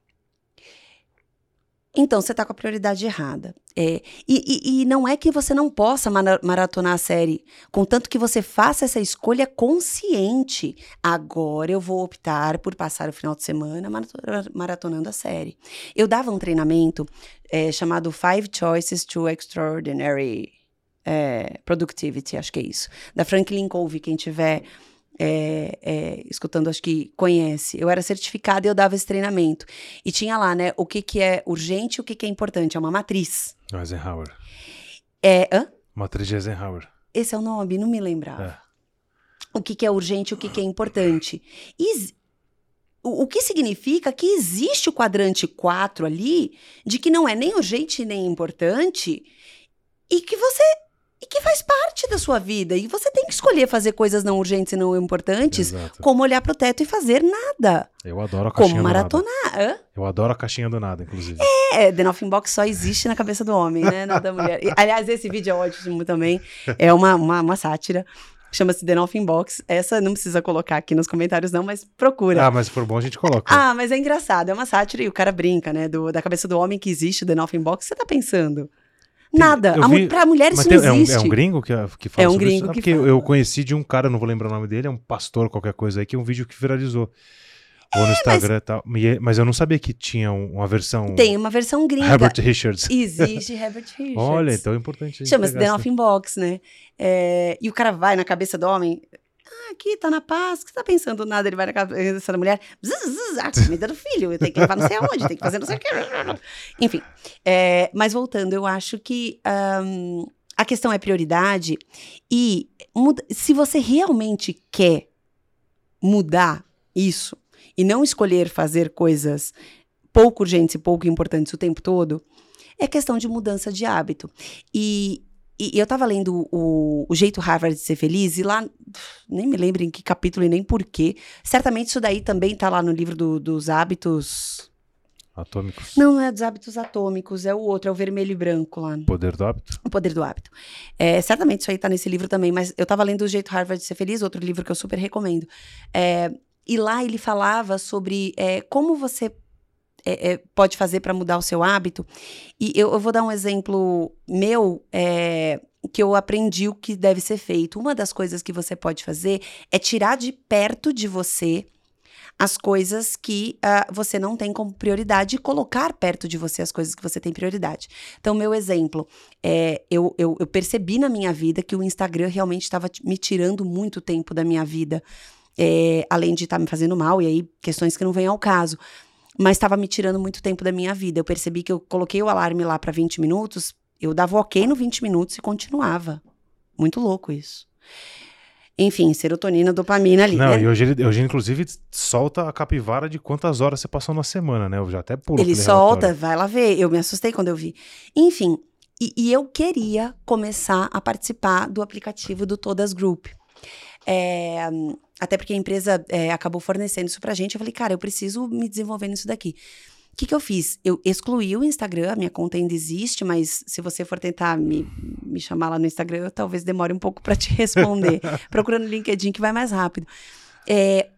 Então, você tá com a prioridade errada. É, e, e- e não é que você não possa mara- maratonar a série, contanto que você faça essa escolha consciente. Agora eu vou optar por passar o final de semana marato- maratonando a série. Eu dava um treinamento é, chamado Five Choices to Extraordinary é, Productivity, acho que é isso, da Franklin Covey, quem tiver é, é, escutando, acho que conhece. Eu era certificada e eu dava esse treinamento. E tinha lá, né, o que, que é urgente e o que, que é importante. É uma matriz. Eisenhower. É, hã? Matriz de Eisenhower. Esse é o nome, não me lembrava. É. O que, que é urgente e o que, que é importante. O, o que significa que existe o quadrante 4 ali, de que não é nem urgente nem importante, e que você. E que faz parte da sua vida. E você tem que escolher fazer coisas não urgentes e não importantes, Exato. como olhar pro teto e fazer nada. Eu adoro a caixinha Como do nada. maratonar. Hã? Eu adoro a caixinha do nada, inclusive. É, The Nothing Box só existe na cabeça do homem, né? Não da mulher. E, aliás, esse vídeo é ótimo também. É uma, uma, uma sátira. Chama-se The Nothing Box. Essa não precisa colocar aqui nos comentários, não, mas procura. Ah, mas for bom a gente coloca. Ah, mas é engraçado. É uma sátira e o cara brinca, né? Do, da cabeça do homem que existe o The Nothing Box. Você tá pensando? Nada. eu A mu- vi- pra mulher Mas isso tem- não é, um, existe. é um gringo que, que fala É um sobre gringo isso? Ah, que porque fala. eu conheci de um cara, não vou lembrar o nome dele, é um pastor, qualquer coisa aí, que é um vídeo que viralizou. Ou no Instagram e tal. É- Mas eu não sabia que tinha um- uma versão Tem uma versão gringa. Herbert Richards. Existe Herbert Richards. Olha, então é importante. Chama-se The Nothing Box, né? É, e o cara vai na cabeça do homem. Ah, aqui, tá na paz. O que você tá pensando nada? Ele vai na cabeça da mulher. Zzz, zzz, ah, comida do filho. Tem que levar não sei aonde, tem que fazer não sei o que. Enfim. é, mas voltando, eu acho que ahn, a questão é prioridade. E muda- se você realmente quer mudar isso e não escolher fazer coisas pouco urgentes e pouco importantes o tempo todo, é questão de mudança de hábito. E, e eu tava lendo o, o Jeito Harvard de Ser Feliz, e lá, nem me lembro em que capítulo e nem porquê. Certamente isso daí também tá lá no livro do- dos hábitos. Atômicos. Não, não é dos hábitos atômicos, é o outro, é o vermelho e branco lá. Poder do hábito. O Poder do Hábito. É, certamente isso aí tá nesse livro também, mas eu tava lendo O Jeito Harvard de Ser Feliz, outro livro que eu super recomendo. É, e lá ele falava sobre é, como você é, é, pode fazer para mudar o seu hábito. E eu, eu vou dar um exemplo meu é, que eu aprendi o que deve ser feito. Uma das coisas que você pode fazer é tirar de perto de você as coisas que ah, você não tem como prioridade e colocar perto de você as coisas que você tem prioridade. Então, meu exemplo, é, eu, eu, eu percebi na minha vida que o Instagram realmente estava me tirando muito tempo da minha vida, é, além de estar me fazendo mal, e aí questões que não vêm ao caso. Mas estava me tirando muito tempo da minha vida. Eu percebi que eu coloquei o alarme lá para 20 minutos, eu dava ok no 20 minutos e continuava. Muito louco isso. Enfim, serotonina, dopamina ali, Não, né? e hoje ele, hoje, inclusive, solta a capivara de quantas horas você passou na semana, né? Eu já até pulo Ele solta, relatório. vai lá ver. Eu me assustei quando eu vi. Enfim, e, e eu queria começar a participar do aplicativo do Todas Group. É, até porque a empresa é, acabou fornecendo isso pra gente. Eu falei, cara, eu preciso me desenvolver nisso daqui. O que, que eu fiz? Eu excluí o Instagram, a minha conta ainda existe, mas se você for tentar me, me chamar lá no Instagram, eu talvez demore um pouco para te responder. Procurando no LinkedIn que vai mais rápido. É,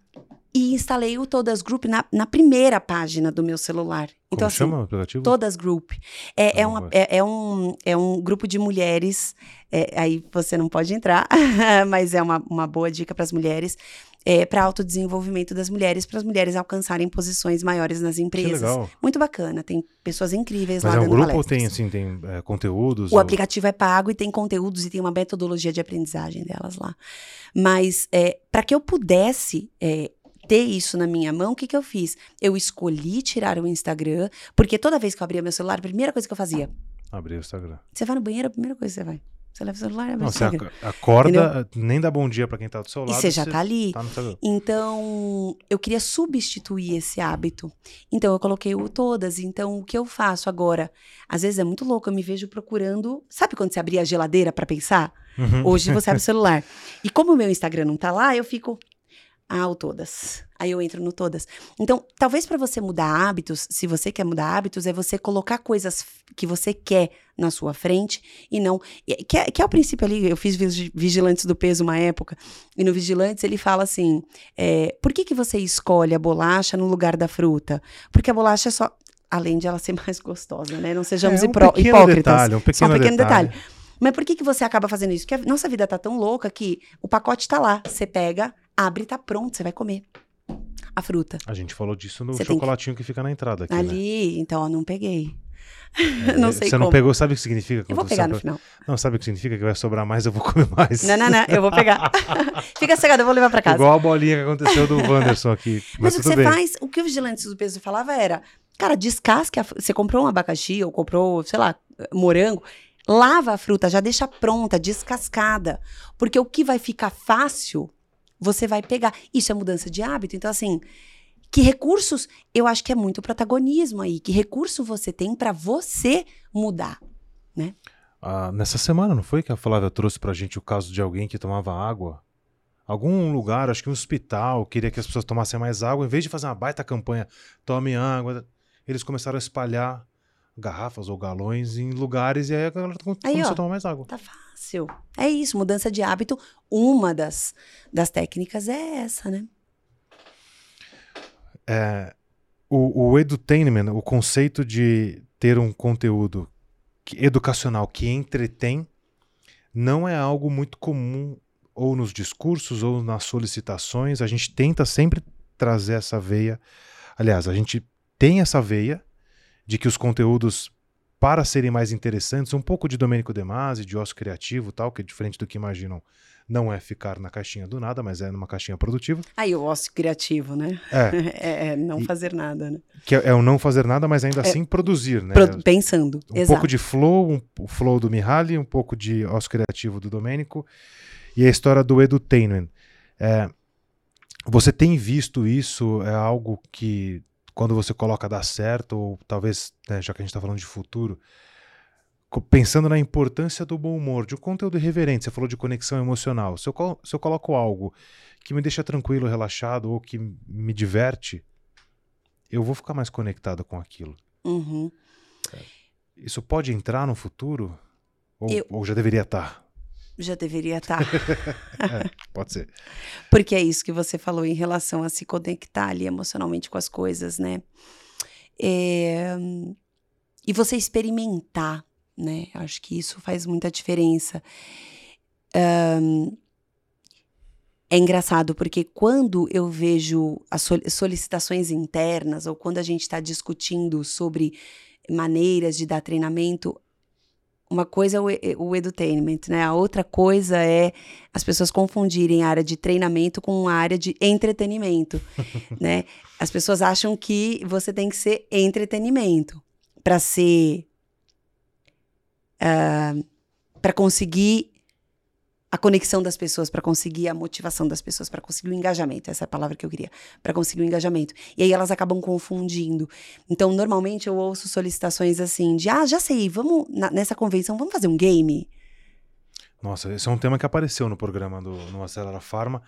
e instalei o Todas Group na, na, primeira página do meu celular. Então, Como assim, chama o aplicativo? Todas Group. É, é, uma, é, é, um, é um grupo de mulheres, é, aí você não pode entrar, mas é uma, uma boa dica para as mulheres é, para autodesenvolvimento das mulheres, para as mulheres alcançarem posições maiores nas empresas. Que legal. Muito bacana, tem pessoas incríveis Mas lá é um grupo palestras. ou tem, assim, tem é, conteúdos? O ou... aplicativo é pago e tem conteúdos e tem uma metodologia de aprendizagem delas lá. Mas é, para que eu pudesse é, ter isso na minha mão, o que, que eu fiz? Eu escolhi tirar o Instagram, porque toda vez que eu abria meu celular, a primeira coisa que eu fazia. Abrir o Instagram. Você vai no banheiro, a primeira coisa que você vai. Você leva o celular e abre Não, o você Instagram. ac- acorda, Entendeu? nem dá bom dia pra quem tá do seu E lado. você já tá ali. Tá. Então, eu queria substituir esse hábito. Então, eu coloquei o todas. Então, o que eu faço agora? Às vezes é muito louco, eu me vejo procurando. Sabe quando você abria a geladeira pra pensar? Uhum. Hoje você abre o celular. E como o meu Instagram não tá lá, eu fico. Ah, o todas. Aí eu entro no todas. Então, talvez para você mudar hábitos, se você quer mudar hábitos, é você colocar coisas que você quer na sua frente e não. Que é, que é o princípio ali. Eu fiz Vigi- Vigilantes do Peso uma época, e no Vigilantes ele fala assim: é, por que, que você escolhe a bolacha no lugar da fruta? Porque a bolacha é só. Além de ela ser mais gostosa, né? Não sejamos É um pequeno hipócritas. detalhe, um Só um pequeno pequeno detalhe. detalhe. Mas por que, que você acaba fazendo isso? Porque a nossa vida tá tão louca que o pacote tá lá. Você pega, abre, tá pronto, você vai comer a fruta. A gente falou disso no Você tem que- chocolatinho que... fica na entrada aqui, né? Ali, então, ó, não peguei. É, não sei Você não como. pegou, sabe o que significa? Eu vou pegar no final. Não, sabe o que significa? Que vai sobrar mais, eu vou comer mais. Não, não, não, eu vou pegar. Fica cegado, eu vou levar pra casa. Igual a bolinha que aconteceu do Wanderson aqui. Mas, Mas o que você bem. faz, o que o Vigilantes do Peso falava era, cara, descasque, a, você comprou um abacaxi ou comprou, sei lá, morango, lava a fruta, já deixa pronta, descascada. Porque o que vai ficar fácil, você vai pegar. Isso é mudança de hábito. Então, assim, que recursos, eu acho que é muito protagonismo aí. Que recurso você tem pra você mudar? Ah, nessa semana, não foi que a Flávia trouxe pra gente o caso de alguém que tomava água? Algum lugar, acho que um hospital, queria que as pessoas tomassem mais água. Em vez de fazer uma baita campanha, tome água, eles começaram a espalhar garrafas ou galões em lugares e aí a galera Aí, começou a tomar mais água. Tá fácil. É isso, mudança de hábito. Uma das, das técnicas é essa, né? É, o, o edutainment, o conceito de ter um conteúdo que- educacional que entretém, não é algo muito comum ou nos discursos ou nas solicitações. A gente tenta sempre trazer essa veia. Aliás, a gente tem essa veia de que os conteúdos, para serem mais interessantes, um pouco de Domênico De Masi, de ócio criativo e tal, que é diferente do que imaginam, não é ficar na caixinha do nada, mas é numa caixinha produtiva. Aí o ócio criativo, né? É, É, é não E- fazer nada, né? que é, é o não fazer nada, mas ainda assim produzir, né? Pro- pensando. um Exato. pouco de flow, um, o flow do Mihaly, um pouco de ócio criativo do Domênico e a história do edutainment. É, você tem visto isso? É algo que quando você coloca dá certo ou talvez, né, já que a gente está falando de futuro, pensando na importância do bom humor, de um conteúdo irreverente, você falou de conexão emocional. Se eu, colo- se eu coloco algo que me deixa tranquilo, relaxado ou que me diverte, eu vou ficar mais conectado com aquilo. Uhum. Isso pode entrar no futuro? Ou, Eu- ou já deveria estar? Já deveria estar. Pode ser. Porque é isso que você falou em relação a se conectar ali emocionalmente com as coisas, né? É, E você experimentar, né? Acho que isso faz muita diferença. Ahn, É engraçado, porque quando eu vejo as sol- solicitações internas, ou quando a gente está discutindo sobre maneiras de dar treinamento, uma coisa é o, o edutainment, né? A outra coisa é as pessoas confundirem a área de treinamento com a área de entretenimento, né? As pessoas acham que você tem que ser entretenimento para ser para conseguir a conexão das pessoas, para conseguir a motivação das pessoas, para conseguir o engajamento, essa é a palavra que eu queria, para conseguir o engajamento. E aí elas acabam confundindo. Então, normalmente eu ouço solicitações assim de: "Ah, já sei, vamos na- nessa convenção, vamos fazer um game?" Nossa, esse é um tema que apareceu no programa do no Acelera Pharma.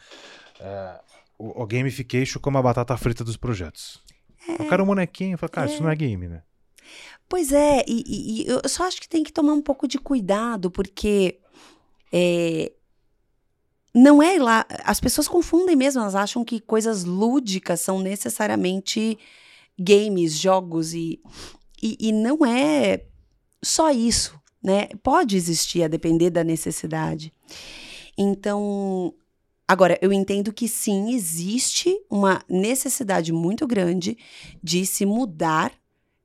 É, o, o gamification como a batata frita dos projetos. É, o cara é um bonequinho, fala, cara, é. isso não é game, né? Pois é, e, e, e, eu só acho que tem que tomar um pouco de cuidado, porque é, não é lá. As pessoas confundem mesmo, elas acham que coisas lúdicas são necessariamente games, jogos, e, e, e não é só isso, né? Pode existir a depender da necessidade. Então, Agora, eu entendo que sim, existe uma necessidade muito grande de se mudar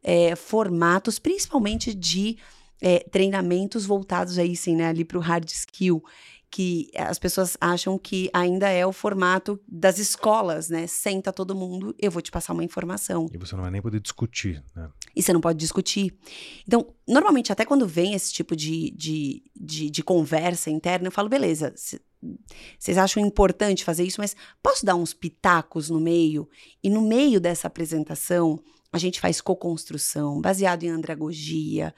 é, formatos, principalmente de é, treinamentos voltados aí, sim, né, ali para o hard skill, que as pessoas acham que ainda é o formato das escolas, né? Senta todo mundo, eu vou te passar uma informação. E você não vai nem poder discutir, né? E você não pode discutir. Então, normalmente, até quando vem esse tipo de, de, de, de conversa interna, eu falo, beleza, vocês acham importante fazer isso, mas posso dar uns pitacos no meio? E no meio dessa apresentação, a gente faz co-construção, baseado em andragogia.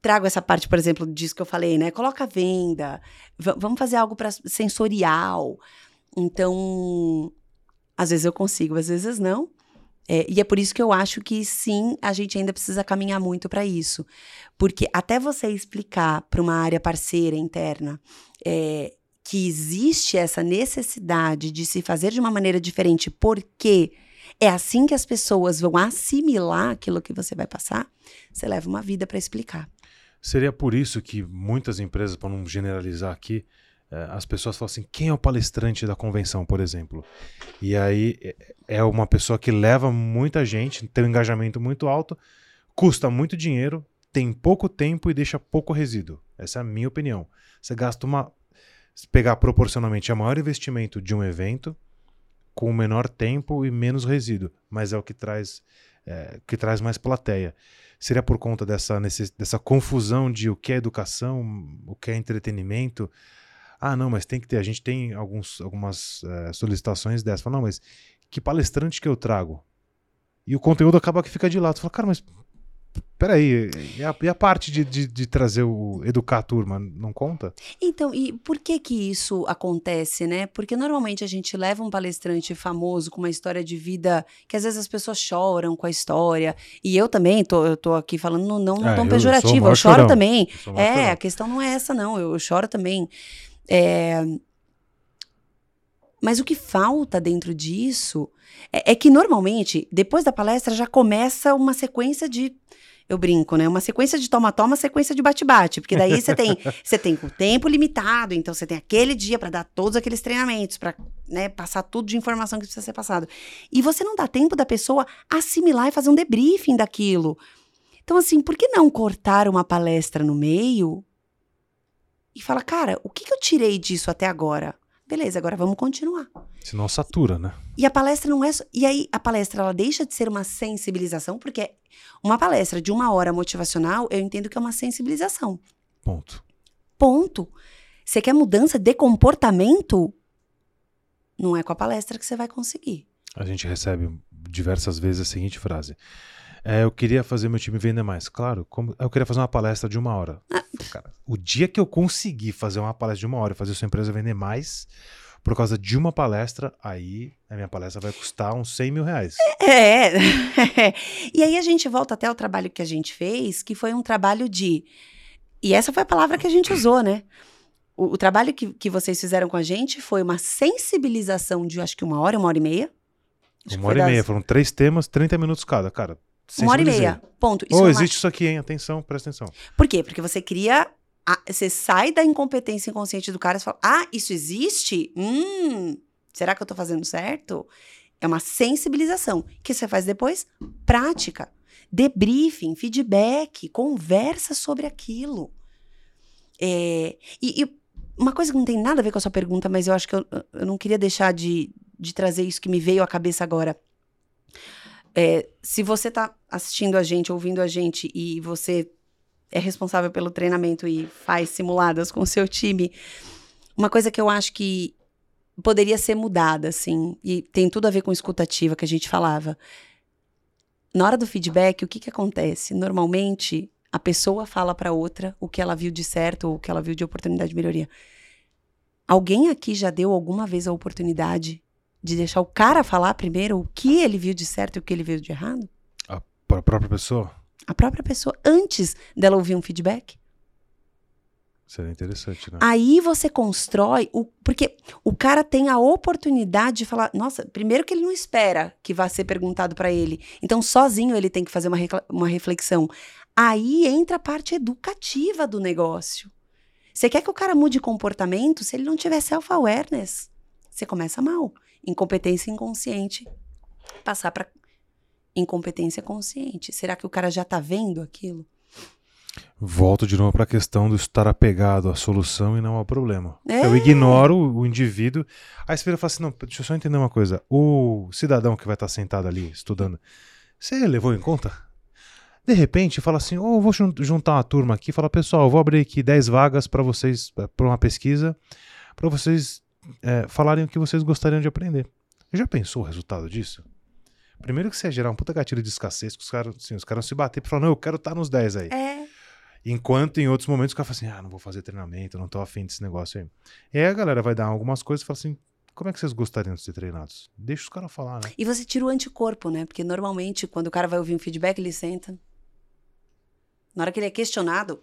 Trago essa parte, por exemplo, disso que eu falei, né? Coloca venda, vamos fazer algo para sensorial. Então, às vezes eu consigo, às vezes não. É, e é por isso que eu acho que sim, a gente ainda precisa caminhar muito para isso. Porque até você explicar para uma área parceira interna é, que existe essa necessidade de se fazer de uma maneira diferente, porque é assim que as pessoas vão assimilar aquilo que você vai passar, você leva uma vida para explicar. Seria por isso que muitas empresas, para não generalizar aqui, eh, as pessoas falam assim: quem é o palestrante da convenção, por exemplo? E aí é, é uma pessoa que leva muita gente, tem um engajamento muito alto, custa muito dinheiro, tem pouco tempo e deixa pouco resíduo. Essa é a minha opinião. Você gasta uma pegar proporcionalmente o maior investimento de um evento com menor tempo e menos resíduo, mas é o que traz é, que traz mais plateia. Seria por conta dessa, dessa confusão de o que é educação, o que é entretenimento. Ah, não, mas tem que ter. A gente tem alguns, algumas é, solicitações dessas. Fala, não, mas que palestrante que eu trago? E o conteúdo acaba que fica de lado. Você fala, cara, mas Peraí, e a, e a parte de, de, de, trazer o educar a turma não conta? Então, e por que que isso acontece, né? Porque normalmente a gente leva um palestrante famoso com uma história de vida que às vezes as pessoas choram com a história. E eu também tô, eu tô aqui falando não não é, tão pejorativo, eu, eu choro chorão. também. É, chorão. a questão não é essa não, eu, eu choro também. É... Mas o que falta dentro disso é, é que normalmente depois da palestra já começa uma sequência de eu brinco, né? Uma sequência de toma-toma, sequência de bate-bate, porque daí você tem, você tem o tempo limitado, então você tem aquele dia para dar todos aqueles treinamentos, para né, passar tudo de informação que precisa ser passado. E você não dá tempo da pessoa assimilar e fazer um debriefing daquilo. Então, assim, por que não cortar uma palestra no meio e falar, cara, o que, que eu tirei disso até agora? Beleza, agora vamos continuar. Senão satura, né? E a palestra não é. E aí, a palestra ela deixa de ser uma sensibilização, porque uma palestra de uma hora motivacional, eu entendo que é uma sensibilização. Ponto. Ponto. Você quer mudança de comportamento? Não é com a palestra que você vai conseguir. A gente recebe diversas vezes a seguinte frase: é, eu queria fazer meu time vender mais. Claro, como, eu queria fazer uma palestra de uma hora. Ah. Cara, o dia que eu conseguir fazer uma palestra de uma hora e fazer sua empresa vender mais por causa de uma palestra, aí a minha palestra vai custar uns 100 mil reais. É. e aí a gente volta até o trabalho que a gente fez, que foi um trabalho de. E essa foi a palavra que a gente usou, né? O, o trabalho que, que vocês fizeram com a gente foi uma sensibilização de acho que uma hora, uma hora e meia. Acho uma hora e meia, foram três temas, 30 minutos cada, cara. Uma hora e meia. Ponto. Isso oh, existe isso aqui, hein? Atenção, presta atenção. Por quê? Porque você cria. A, você sai da incompetência inconsciente do cara e fala: Ah, isso existe? Hum, será que eu tô fazendo certo? É uma sensibilização. O que você faz depois? Prática. Debriefing, feedback, conversa sobre aquilo. É, e, e, uma coisa que não tem nada a ver com a sua pergunta, mas eu acho que eu, eu não queria deixar de, de trazer isso que me veio à cabeça agora. É, se você está assistindo a gente, ouvindo a gente e você é responsável pelo treinamento e faz simuladas com o seu time, uma coisa que eu acho que poderia ser mudada, assim, e tem tudo a ver com escutativa que a gente falava. Na hora do feedback, o que, que acontece? Normalmente, a pessoa fala para outra o que ela viu de certo ou o que ela viu de oportunidade de melhoria. Alguém aqui já deu alguma vez a oportunidade de deixar o cara falar primeiro o que ele viu de certo e o que ele viu de errado? A própria pessoa? A própria pessoa, antes dela ouvir um feedback? Seria interessante, né? Aí você constrói o. Porque o cara tem a oportunidade de falar. Nossa, primeiro que ele não espera que vá ser perguntado para ele. Então, sozinho ele tem que fazer uma, uma reflexão. Aí entra a parte educativa do negócio. Você quer que o cara mude comportamento se ele não tiver self-awareness? Você começa mal. Incompetência inconsciente. Passar para incompetência consciente. Será que o cara já tá vendo aquilo? Volto de novo para a questão do estar apegado à solução e não ao problema. É. Eu ignoro o indivíduo. Aí você vira e fala assim: não, deixa eu só entender uma coisa. O cidadão que vai estar sentado ali estudando, você levou em conta? De repente, fala assim: oh, vou juntar uma turma aqui. Fala, pessoal, vou abrir aqui 10 vagas para vocês, eh, para uma pesquisa, para vocês é, falarem o que vocês gostariam de aprender. Já pensou o resultado disso? Primeiro que você ia gerar um puta gatilho de escassez, que os caras assim, os caras se bater e falar, não, eu quero estar tá nos 10 aí. É. Enquanto em outros momentos o cara fala assim, ah, não vou fazer treinamento, não tô afim desse negócio aí. E aí a galera vai dar algumas coisas e fala assim, como é que vocês gostariam de ser treinados? Deixa os caras falar, né? E você tira o anticorpo, né? Porque normalmente quando o cara vai ouvir um feedback, ele senta. Na hora que ele é questionado,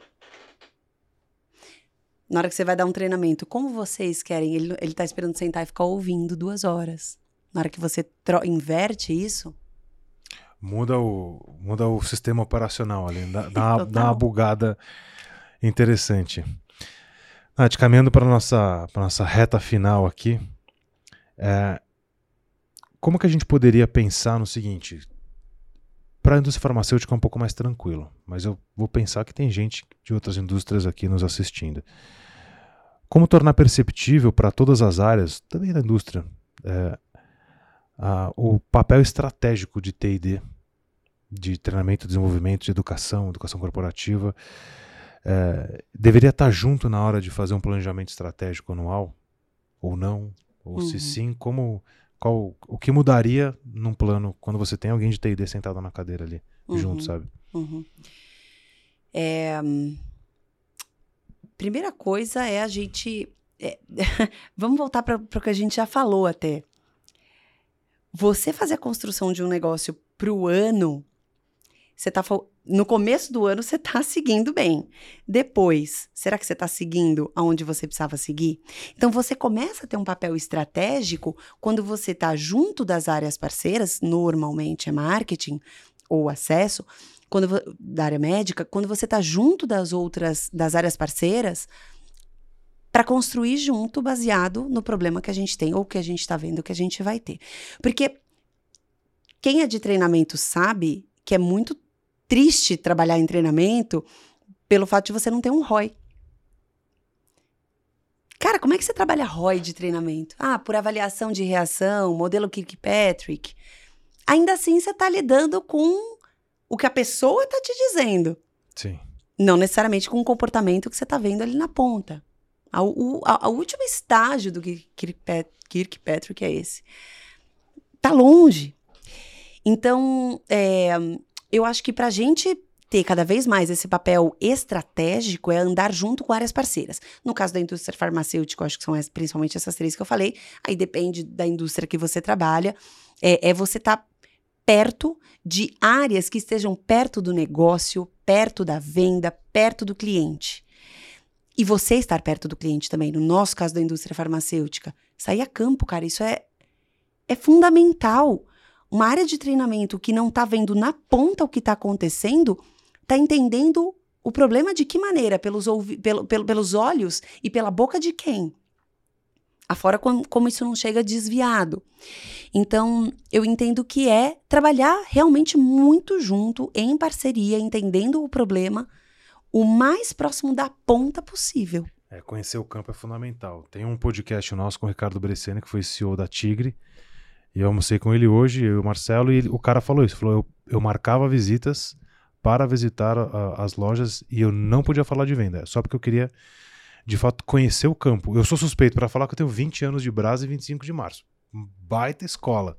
na hora que você vai dar um treinamento, como vocês querem? Ele, ele tá esperando sentar e ficar ouvindo duas horas. Na hora que você inverte isso. Muda o, muda o sistema operacional ali, dá, dá, uma, dá uma bugada interessante. Nath, caminhando para a nossa, nossa reta final aqui, é, como que a gente poderia pensar no seguinte? Para a indústria farmacêutica é um pouco mais tranquilo, mas eu vou pensar que tem gente de outras indústrias aqui nos assistindo. Como tornar perceptível para todas as áreas, também da indústria, é, uh, o papel estratégico de TD, de treinamento, desenvolvimento, de educação, educação corporativa, uh, deveria estar junto na hora de fazer um planejamento estratégico anual? Ou não? Ou uhum. se sim, como. Qual, o que mudaria num plano quando você tem alguém de TD sentado na cadeira ali, uhum. junto, sabe? Uhum. É, primeira coisa é a gente. É, vamos voltar para o que a gente já falou até você fazer a construção de um negócio para o ano, você tá no começo do ano você está seguindo bem. Depois, será que você está seguindo aonde você precisava seguir? Então você começa a ter um papel estratégico quando você está junto das áreas parceiras, normalmente é marketing ou acesso, quando da área médica, quando você está junto das outras das áreas parceiras, para construir junto, baseado no problema que a gente tem ou que a gente está vendo que a gente vai ter. Porque quem é de treinamento sabe que é muito triste trabalhar em treinamento pelo fato de você não ter um ROI. Cara, como é que você trabalha ROI de treinamento? Ah, por avaliação de reação, modelo Kirkpatrick. Ainda assim, você está lidando com o que a pessoa está te dizendo. Sim. Não necessariamente com o comportamento que você está vendo ali na ponta. O, a, último estágio do Kirkpatrick é esse. Tá longe. Então, é, eu acho que para a gente ter cada vez mais esse papel estratégico é andar junto com áreas parceiras. No caso da indústria farmacêutica, eu acho que são principalmente essas três que eu falei. Aí depende da indústria que você trabalha. É, é você estar tá perto de áreas que estejam perto do negócio, perto da venda, perto do cliente. E você estar perto do cliente também, no nosso caso da indústria farmacêutica. Sair a campo, cara, isso é, é fundamental. Uma área de treinamento que não está vendo na ponta o que está acontecendo, está entendendo o problema de que maneira? Pelos, pelo, pelo, pelos olhos e pela boca de quem? Afora como, como isso não chega desviado. Então, eu entendo que é trabalhar realmente muito junto, em parceria, entendendo o problema o mais próximo da ponta possível. É, conhecer o campo é fundamental. Tem um podcast nosso com o Ricardo Bresciani, que foi CEO da Tigre, e eu almocei com ele hoje, eu e o Marcelo, e ele, o cara falou isso, falou, eu, eu marcava visitas para visitar a, as lojas e eu não podia falar de venda, só porque eu queria, de fato, conhecer o campo. Eu sou suspeito para falar que eu tenho 20 anos de Brasa e 25 de março. Baita escola.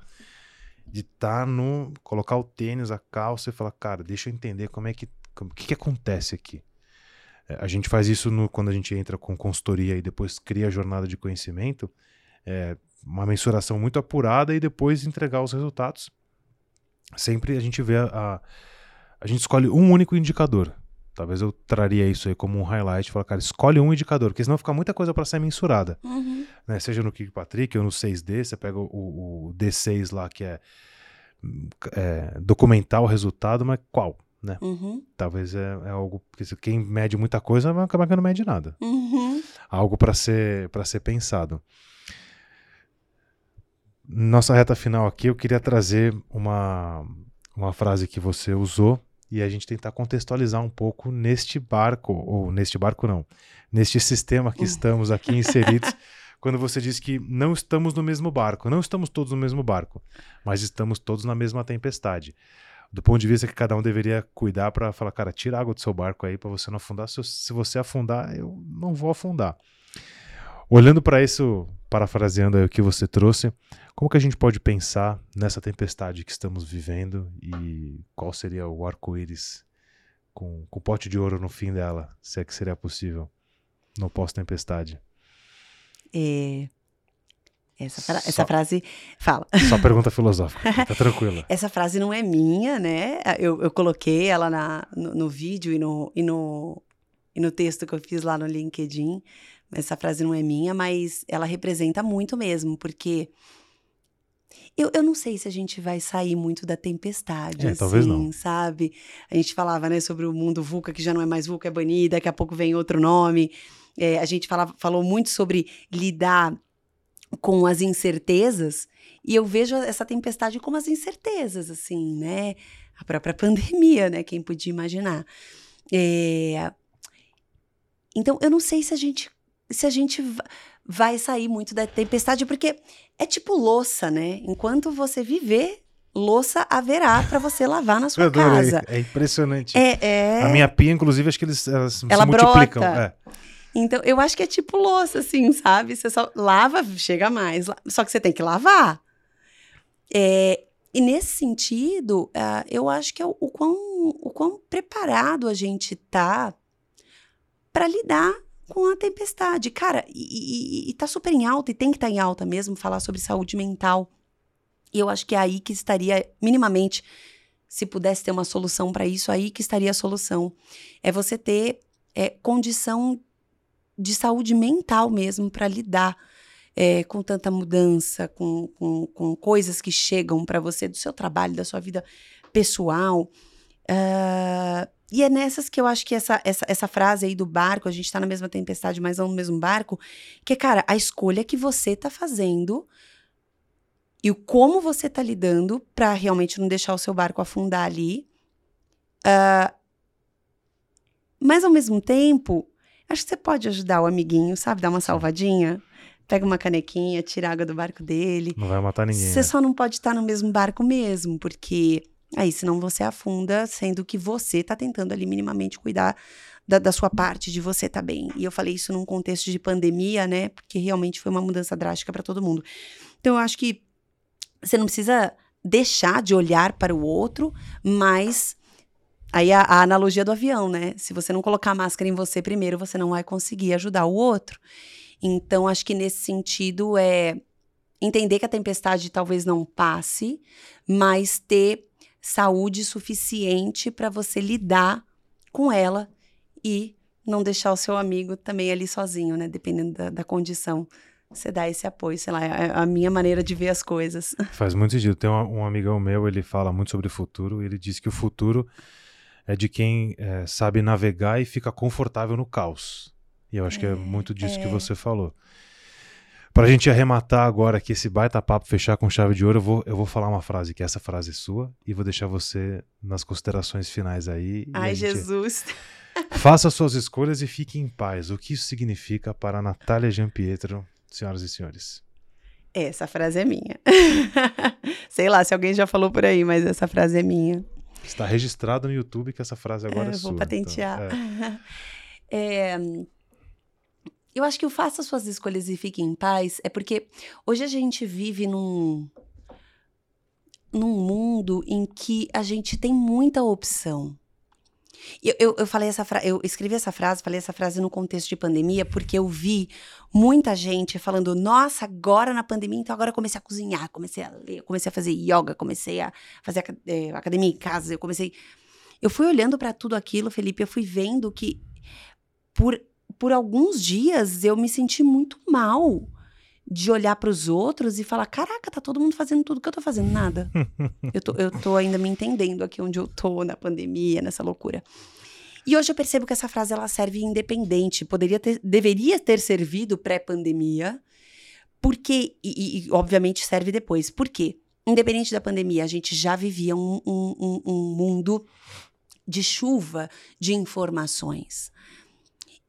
De estar tá no. colocar o tênis, a calça e falar, cara, deixa eu entender como é que O que, que acontece aqui? É, a gente faz isso no, quando a gente entra com consultoria e depois cria a jornada de conhecimento, é, uma mensuração muito apurada e depois entregar os resultados. Sempre a gente vê a, a, a gente escolhe um único indicador. Talvez eu traria isso aí como um highlight, falar, cara, escolhe um indicador, porque senão fica muita coisa para ser mensurada. Uhum. Né? Seja no Patrick ou no 6D, você pega o, o D6 lá, que é, é, documentar o resultado, mas qual? Né? Uhum. Talvez é, é, algo porque quem mede muita coisa vai acabar que não mede nada. Uhum. Algo para ser ser pensado. Nossa reta final aqui, eu queria trazer uma uma frase que você usou e a gente tentar contextualizar um pouco neste barco ou neste barco não, neste sistema que estamos aqui inseridos. quando você diz que não estamos no mesmo barco, não estamos todos no mesmo barco, mas estamos todos na mesma tempestade do ponto de vista que cada um deveria cuidar para falar, cara, tira água do seu barco aí para você não afundar. Se, se, você afundar, eu não vou afundar. Olhando para isso, parafraseando aí o que você trouxe, como que a gente pode pensar nessa tempestade que estamos vivendo e qual seria o arco-íris com, com o pote de ouro no fim dela, se é que seria possível, no pós-tempestade? É, essa, fra essa frase fala. Só pergunta filosófica, tá tranquila. essa frase não é minha, né? Eu, eu coloquei ela na, no, no, vídeo e no, e, no, e no texto que eu fiz lá no LinkedIn. Essa frase não é minha, mas ela representa muito mesmo, porque eu, eu não sei se a gente vai sair muito da tempestade, é, assim, talvez não. sabe? A gente falava, né, sobre o mundo VUCA, que já não é mais VUCA, é banida, daqui a pouco vem outro nome. É, a gente falava, falou muito sobre lidar com as incertezas, e eu vejo essa tempestade como as incertezas, assim, né? A própria pandemia, né? Quem podia imaginar. É... Então, eu não sei se a gente se a gente vai sair muito da tempestade, porque é tipo louça, né? Enquanto você viver, louça haverá para você lavar na sua casa. É impressionante. É, é... A minha pia, inclusive, acho que eles elas Ela se brota. multiplicam. É. Então, eu acho que é tipo louça, assim, sabe? Você só lava, chega mais. Só que você tem que lavar. É, e nesse sentido, uh, eu acho que é o, o, quão, o quão preparado a gente tá para lidar com a tempestade. Cara, e, e, e tá super em alta, e tem que estar tá em alta mesmo, falar sobre saúde mental. E eu acho que é aí que estaria, minimamente, se pudesse ter uma solução para isso, aí que estaria a solução. É você ter é, condição de saúde mental mesmo para lidar é, com tanta mudança, com, com, com coisas que chegam para você do seu trabalho, da sua vida pessoal. Uh, e é nessas que eu acho que essa, essa, essa frase aí do barco, a gente está na mesma tempestade, mas não no mesmo barco, que é, cara, a escolha que você está fazendo e o como você está lidando para realmente não deixar o seu barco afundar ali. Uh, mas ao mesmo tempo, Acho que você pode ajudar o amiguinho, sabe? Dar uma salvadinha. Pega uma canequinha, tira a água do barco dele. Não vai matar ninguém. Você né? só não pode estar no mesmo barco mesmo, porque aí senão você afunda, sendo que você está tentando ali minimamente cuidar da, da, sua parte, de você tá bem. E eu falei isso num contexto de pandemia, né? Porque realmente foi uma mudança drástica para todo mundo. Então eu acho que você não precisa deixar de olhar para o outro, mas Aí a, a, analogia do avião, né? Se você não colocar a máscara em você primeiro, você não vai conseguir ajudar o outro. Então, acho que nesse sentido é entender que a tempestade talvez não passe, mas ter saúde suficiente para você lidar com ela e não deixar o seu amigo também ali sozinho, né? Dependendo da, da condição. Você dá esse apoio, sei lá, é a minha maneira de ver as coisas. Faz muito sentido. Tem um, um amigão meu, ele fala muito sobre o futuro, e ele diz que o futuro é de quem é, sabe navegar e fica confortável no caos. E eu acho é, que é muito disso é. que você falou. Para a gente arrematar agora aqui esse baita papo, fechar com chave de ouro, eu vou, eu vou falar uma frase, que essa frase é sua, e vou deixar você nas considerações finais aí. Ai, Jesus! Faça suas escolhas e fique em paz. O que isso significa para a Natália Giampietro, senhoras e senhores? Essa frase é minha. Sei lá se alguém já falou por aí, mas essa frase é minha. Está registrado no YouTube que essa frase agora é, é sua. Vou patentear. Então, é. é, eu acho que o faça suas escolhas e fique em paz é porque hoje a gente vive num num mundo em que a gente tem muita opção. Eu, eu, eu falei essa eu escrevi essa frase, falei essa frase no contexto de pandemia, porque eu vi muita gente falando, nossa, agora na pandemia, então agora eu comecei a cozinhar, comecei a ler, comecei a fazer yoga, comecei a fazer é, academia em casa, eu comecei. Eu fui olhando para tudo aquilo, Felipe, eu fui vendo que por, por alguns dias eu me senti muito mal de olhar para os outros e falar: caraca, tá todo mundo fazendo tudo que eu tô fazendo, nada. eu, tô, eu tô ainda me entendendo aqui onde eu tô na pandemia, nessa loucura. E hoje eu percebo que essa frase ela serve independente, poderia ter, deveria ter servido pré-pandemia, porque, e, e, obviamente serve depois. Por quê? Independente da pandemia, a gente já vivia um, um, um, um mundo de chuva de informações.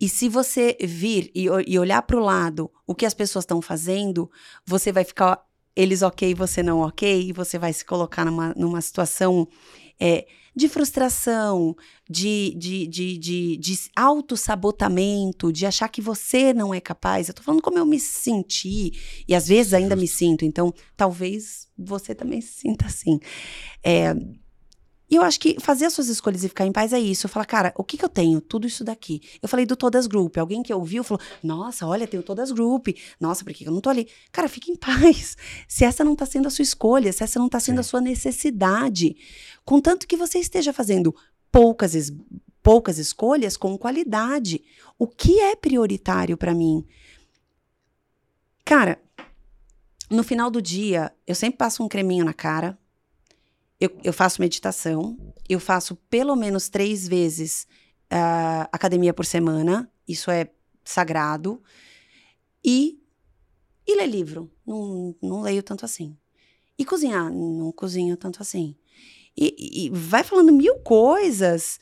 E se você vir e, e olhar para o lado o que as pessoas estão fazendo, você vai ficar eles ok, você não ok, e você vai se colocar numa, numa situação é, de frustração, de, de, de, de, de autossabotamento, de achar que você não é capaz. Eu tô falando como eu me senti, e às vezes ainda me sinto, então talvez você também se sinta assim. É, e eu acho que fazer as suas escolhas e ficar em paz é isso. Eu falo, cara, o que que eu tenho? Tudo isso daqui. Eu falei do Todas Group. Alguém que ouviu falou, nossa, olha, tenho Todas Group. Nossa, por que eu não tô ali? Cara, fique em paz. Se essa não tá sendo a sua escolha, se essa não tá sendo Sim. a sua necessidade. Contanto que você esteja fazendo poucas, es poucas escolhas com qualidade. O que é prioritário para mim? Cara, no final do dia, eu sempre passo um creminho na cara eu, eu faço meditação, eu faço pelo menos três vezes uh, academia por semana, isso é sagrado, e, e ler livro, não, não leio tanto assim. E cozinhar, não cozinho tanto assim. E, e, vai falando mil coisas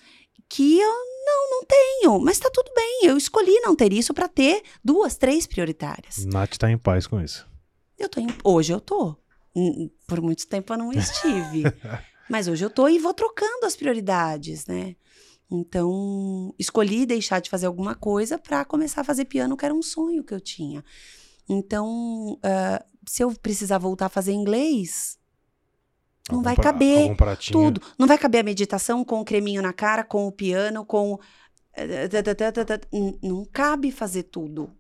que eu não, não tenho, mas tá tudo bem. Eu escolhi não ter isso para ter duas, três prioritárias. Nath tá em paz com isso. Eu tô em, hoje eu tô. Por muito tempo eu não estive. Mas hoje eu tô e vou trocando as prioridades, né? Então, escolhi deixar de fazer alguma coisa para começar a fazer piano, que era um sonho que eu tinha. Então, uh, se eu precisar voltar a fazer inglês, não vai caber tudo. Não vai caber a meditação com o creminho na cara, com o piano, com. Eh, não cabe fazer tudo.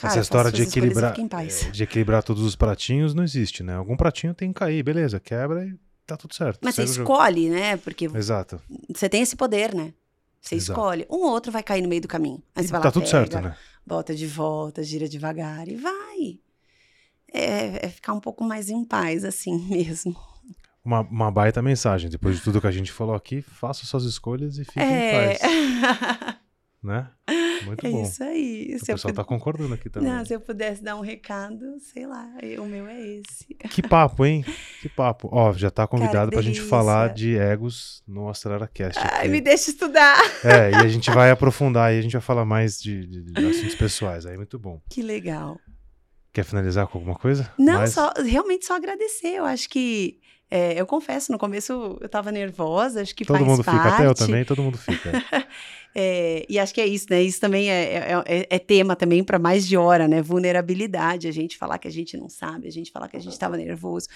Cara, Essa história de equilibrar, é, de equilibrar todos os pratinhos não existe, né? Algum pratinho tem que cair, beleza, quebra e tá tudo certo. Mas você escolhe, né? Porque Exato. você tem esse poder, né? Você Exato. escolhe. Um ou outro vai cair no meio do caminho. Aí você vai tá lá, tudo pega, certo, né? Bota de volta, gira devagar e vai. É, é ficar um pouco mais em paz, assim mesmo. Uma, uma baita mensagem. Depois de tudo que a gente falou aqui, faça suas escolhas e fique é... em paz. né? Muito é bom. isso aí. O se pessoal está concordando aqui também. Não, se eu pudesse dar um recado, sei lá, o meu é esse. Que papo, hein? Que papo. Ó, já está convidado para a gente falar de egos no AceleraCast. Ai, aqui. me deixa estudar. É, e a gente vai aprofundar e a gente vai falar mais de, de, de assuntos pessoais. Aí, muito bom. Que legal. Quer finalizar com alguma coisa? Não, só, realmente só agradecer. Eu acho que é, eu confesso, no começo eu estava nervosa, acho que todo faz mundo parte. fica, até eu também, todo mundo fica. é, e acho que é isso, né? Isso também é, é, é, é tema também para mais de hora, né? Vulnerabilidade, a gente falar que a gente não sabe, a gente falar que a gente estava nervoso,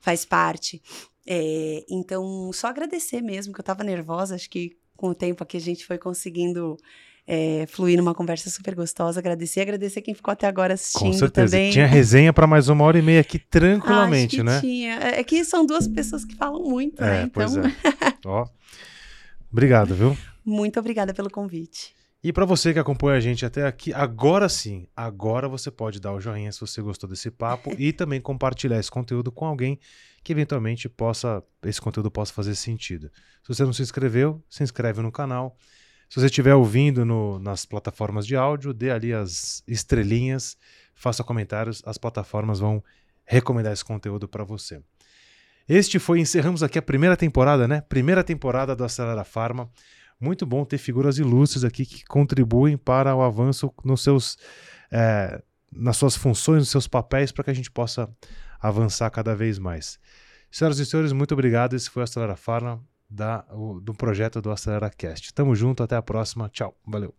faz parte. É, então, só agradecer mesmo, que eu estava nervosa, acho que com o tempo aqui a gente foi conseguindo é, fluir numa conversa super gostosa. Agradecer agradecer quem ficou até agora assistindo Com certeza. também. Tinha resenha para mais uma hora e meia aqui tranquilamente, Acho que né? Tinha. É, é que são duas pessoas que falam muito, é, né? Então... Pois é. Ó. Obrigado, viu? Muito obrigada pelo convite. E para você que acompanha a gente até aqui, agora sim, agora você pode dar o joinha se você gostou desse papo e também compartilhar esse conteúdo com alguém que eventualmente possa esse conteúdo possa fazer sentido. Se você não se inscreveu, se inscreve no canal se você estiver ouvindo no, nas plataformas de áudio, dê ali as estrelinhas, faça comentários, as plataformas vão recomendar esse conteúdo para você. Este foi, encerramos aqui a primeira temporada, né? Primeira temporada do Acelera Farma. Muito bom ter figuras ilustres aqui que contribuem para o avanço nos seus, é, nas suas funções, nos seus papéis, para que a gente possa avançar cada vez mais. Senhoras e senhores, muito obrigado. Esse foi o Acelera Farma da, o, do projeto do AceleraCast. Tamo junto, até a próxima. Tchau, valeu.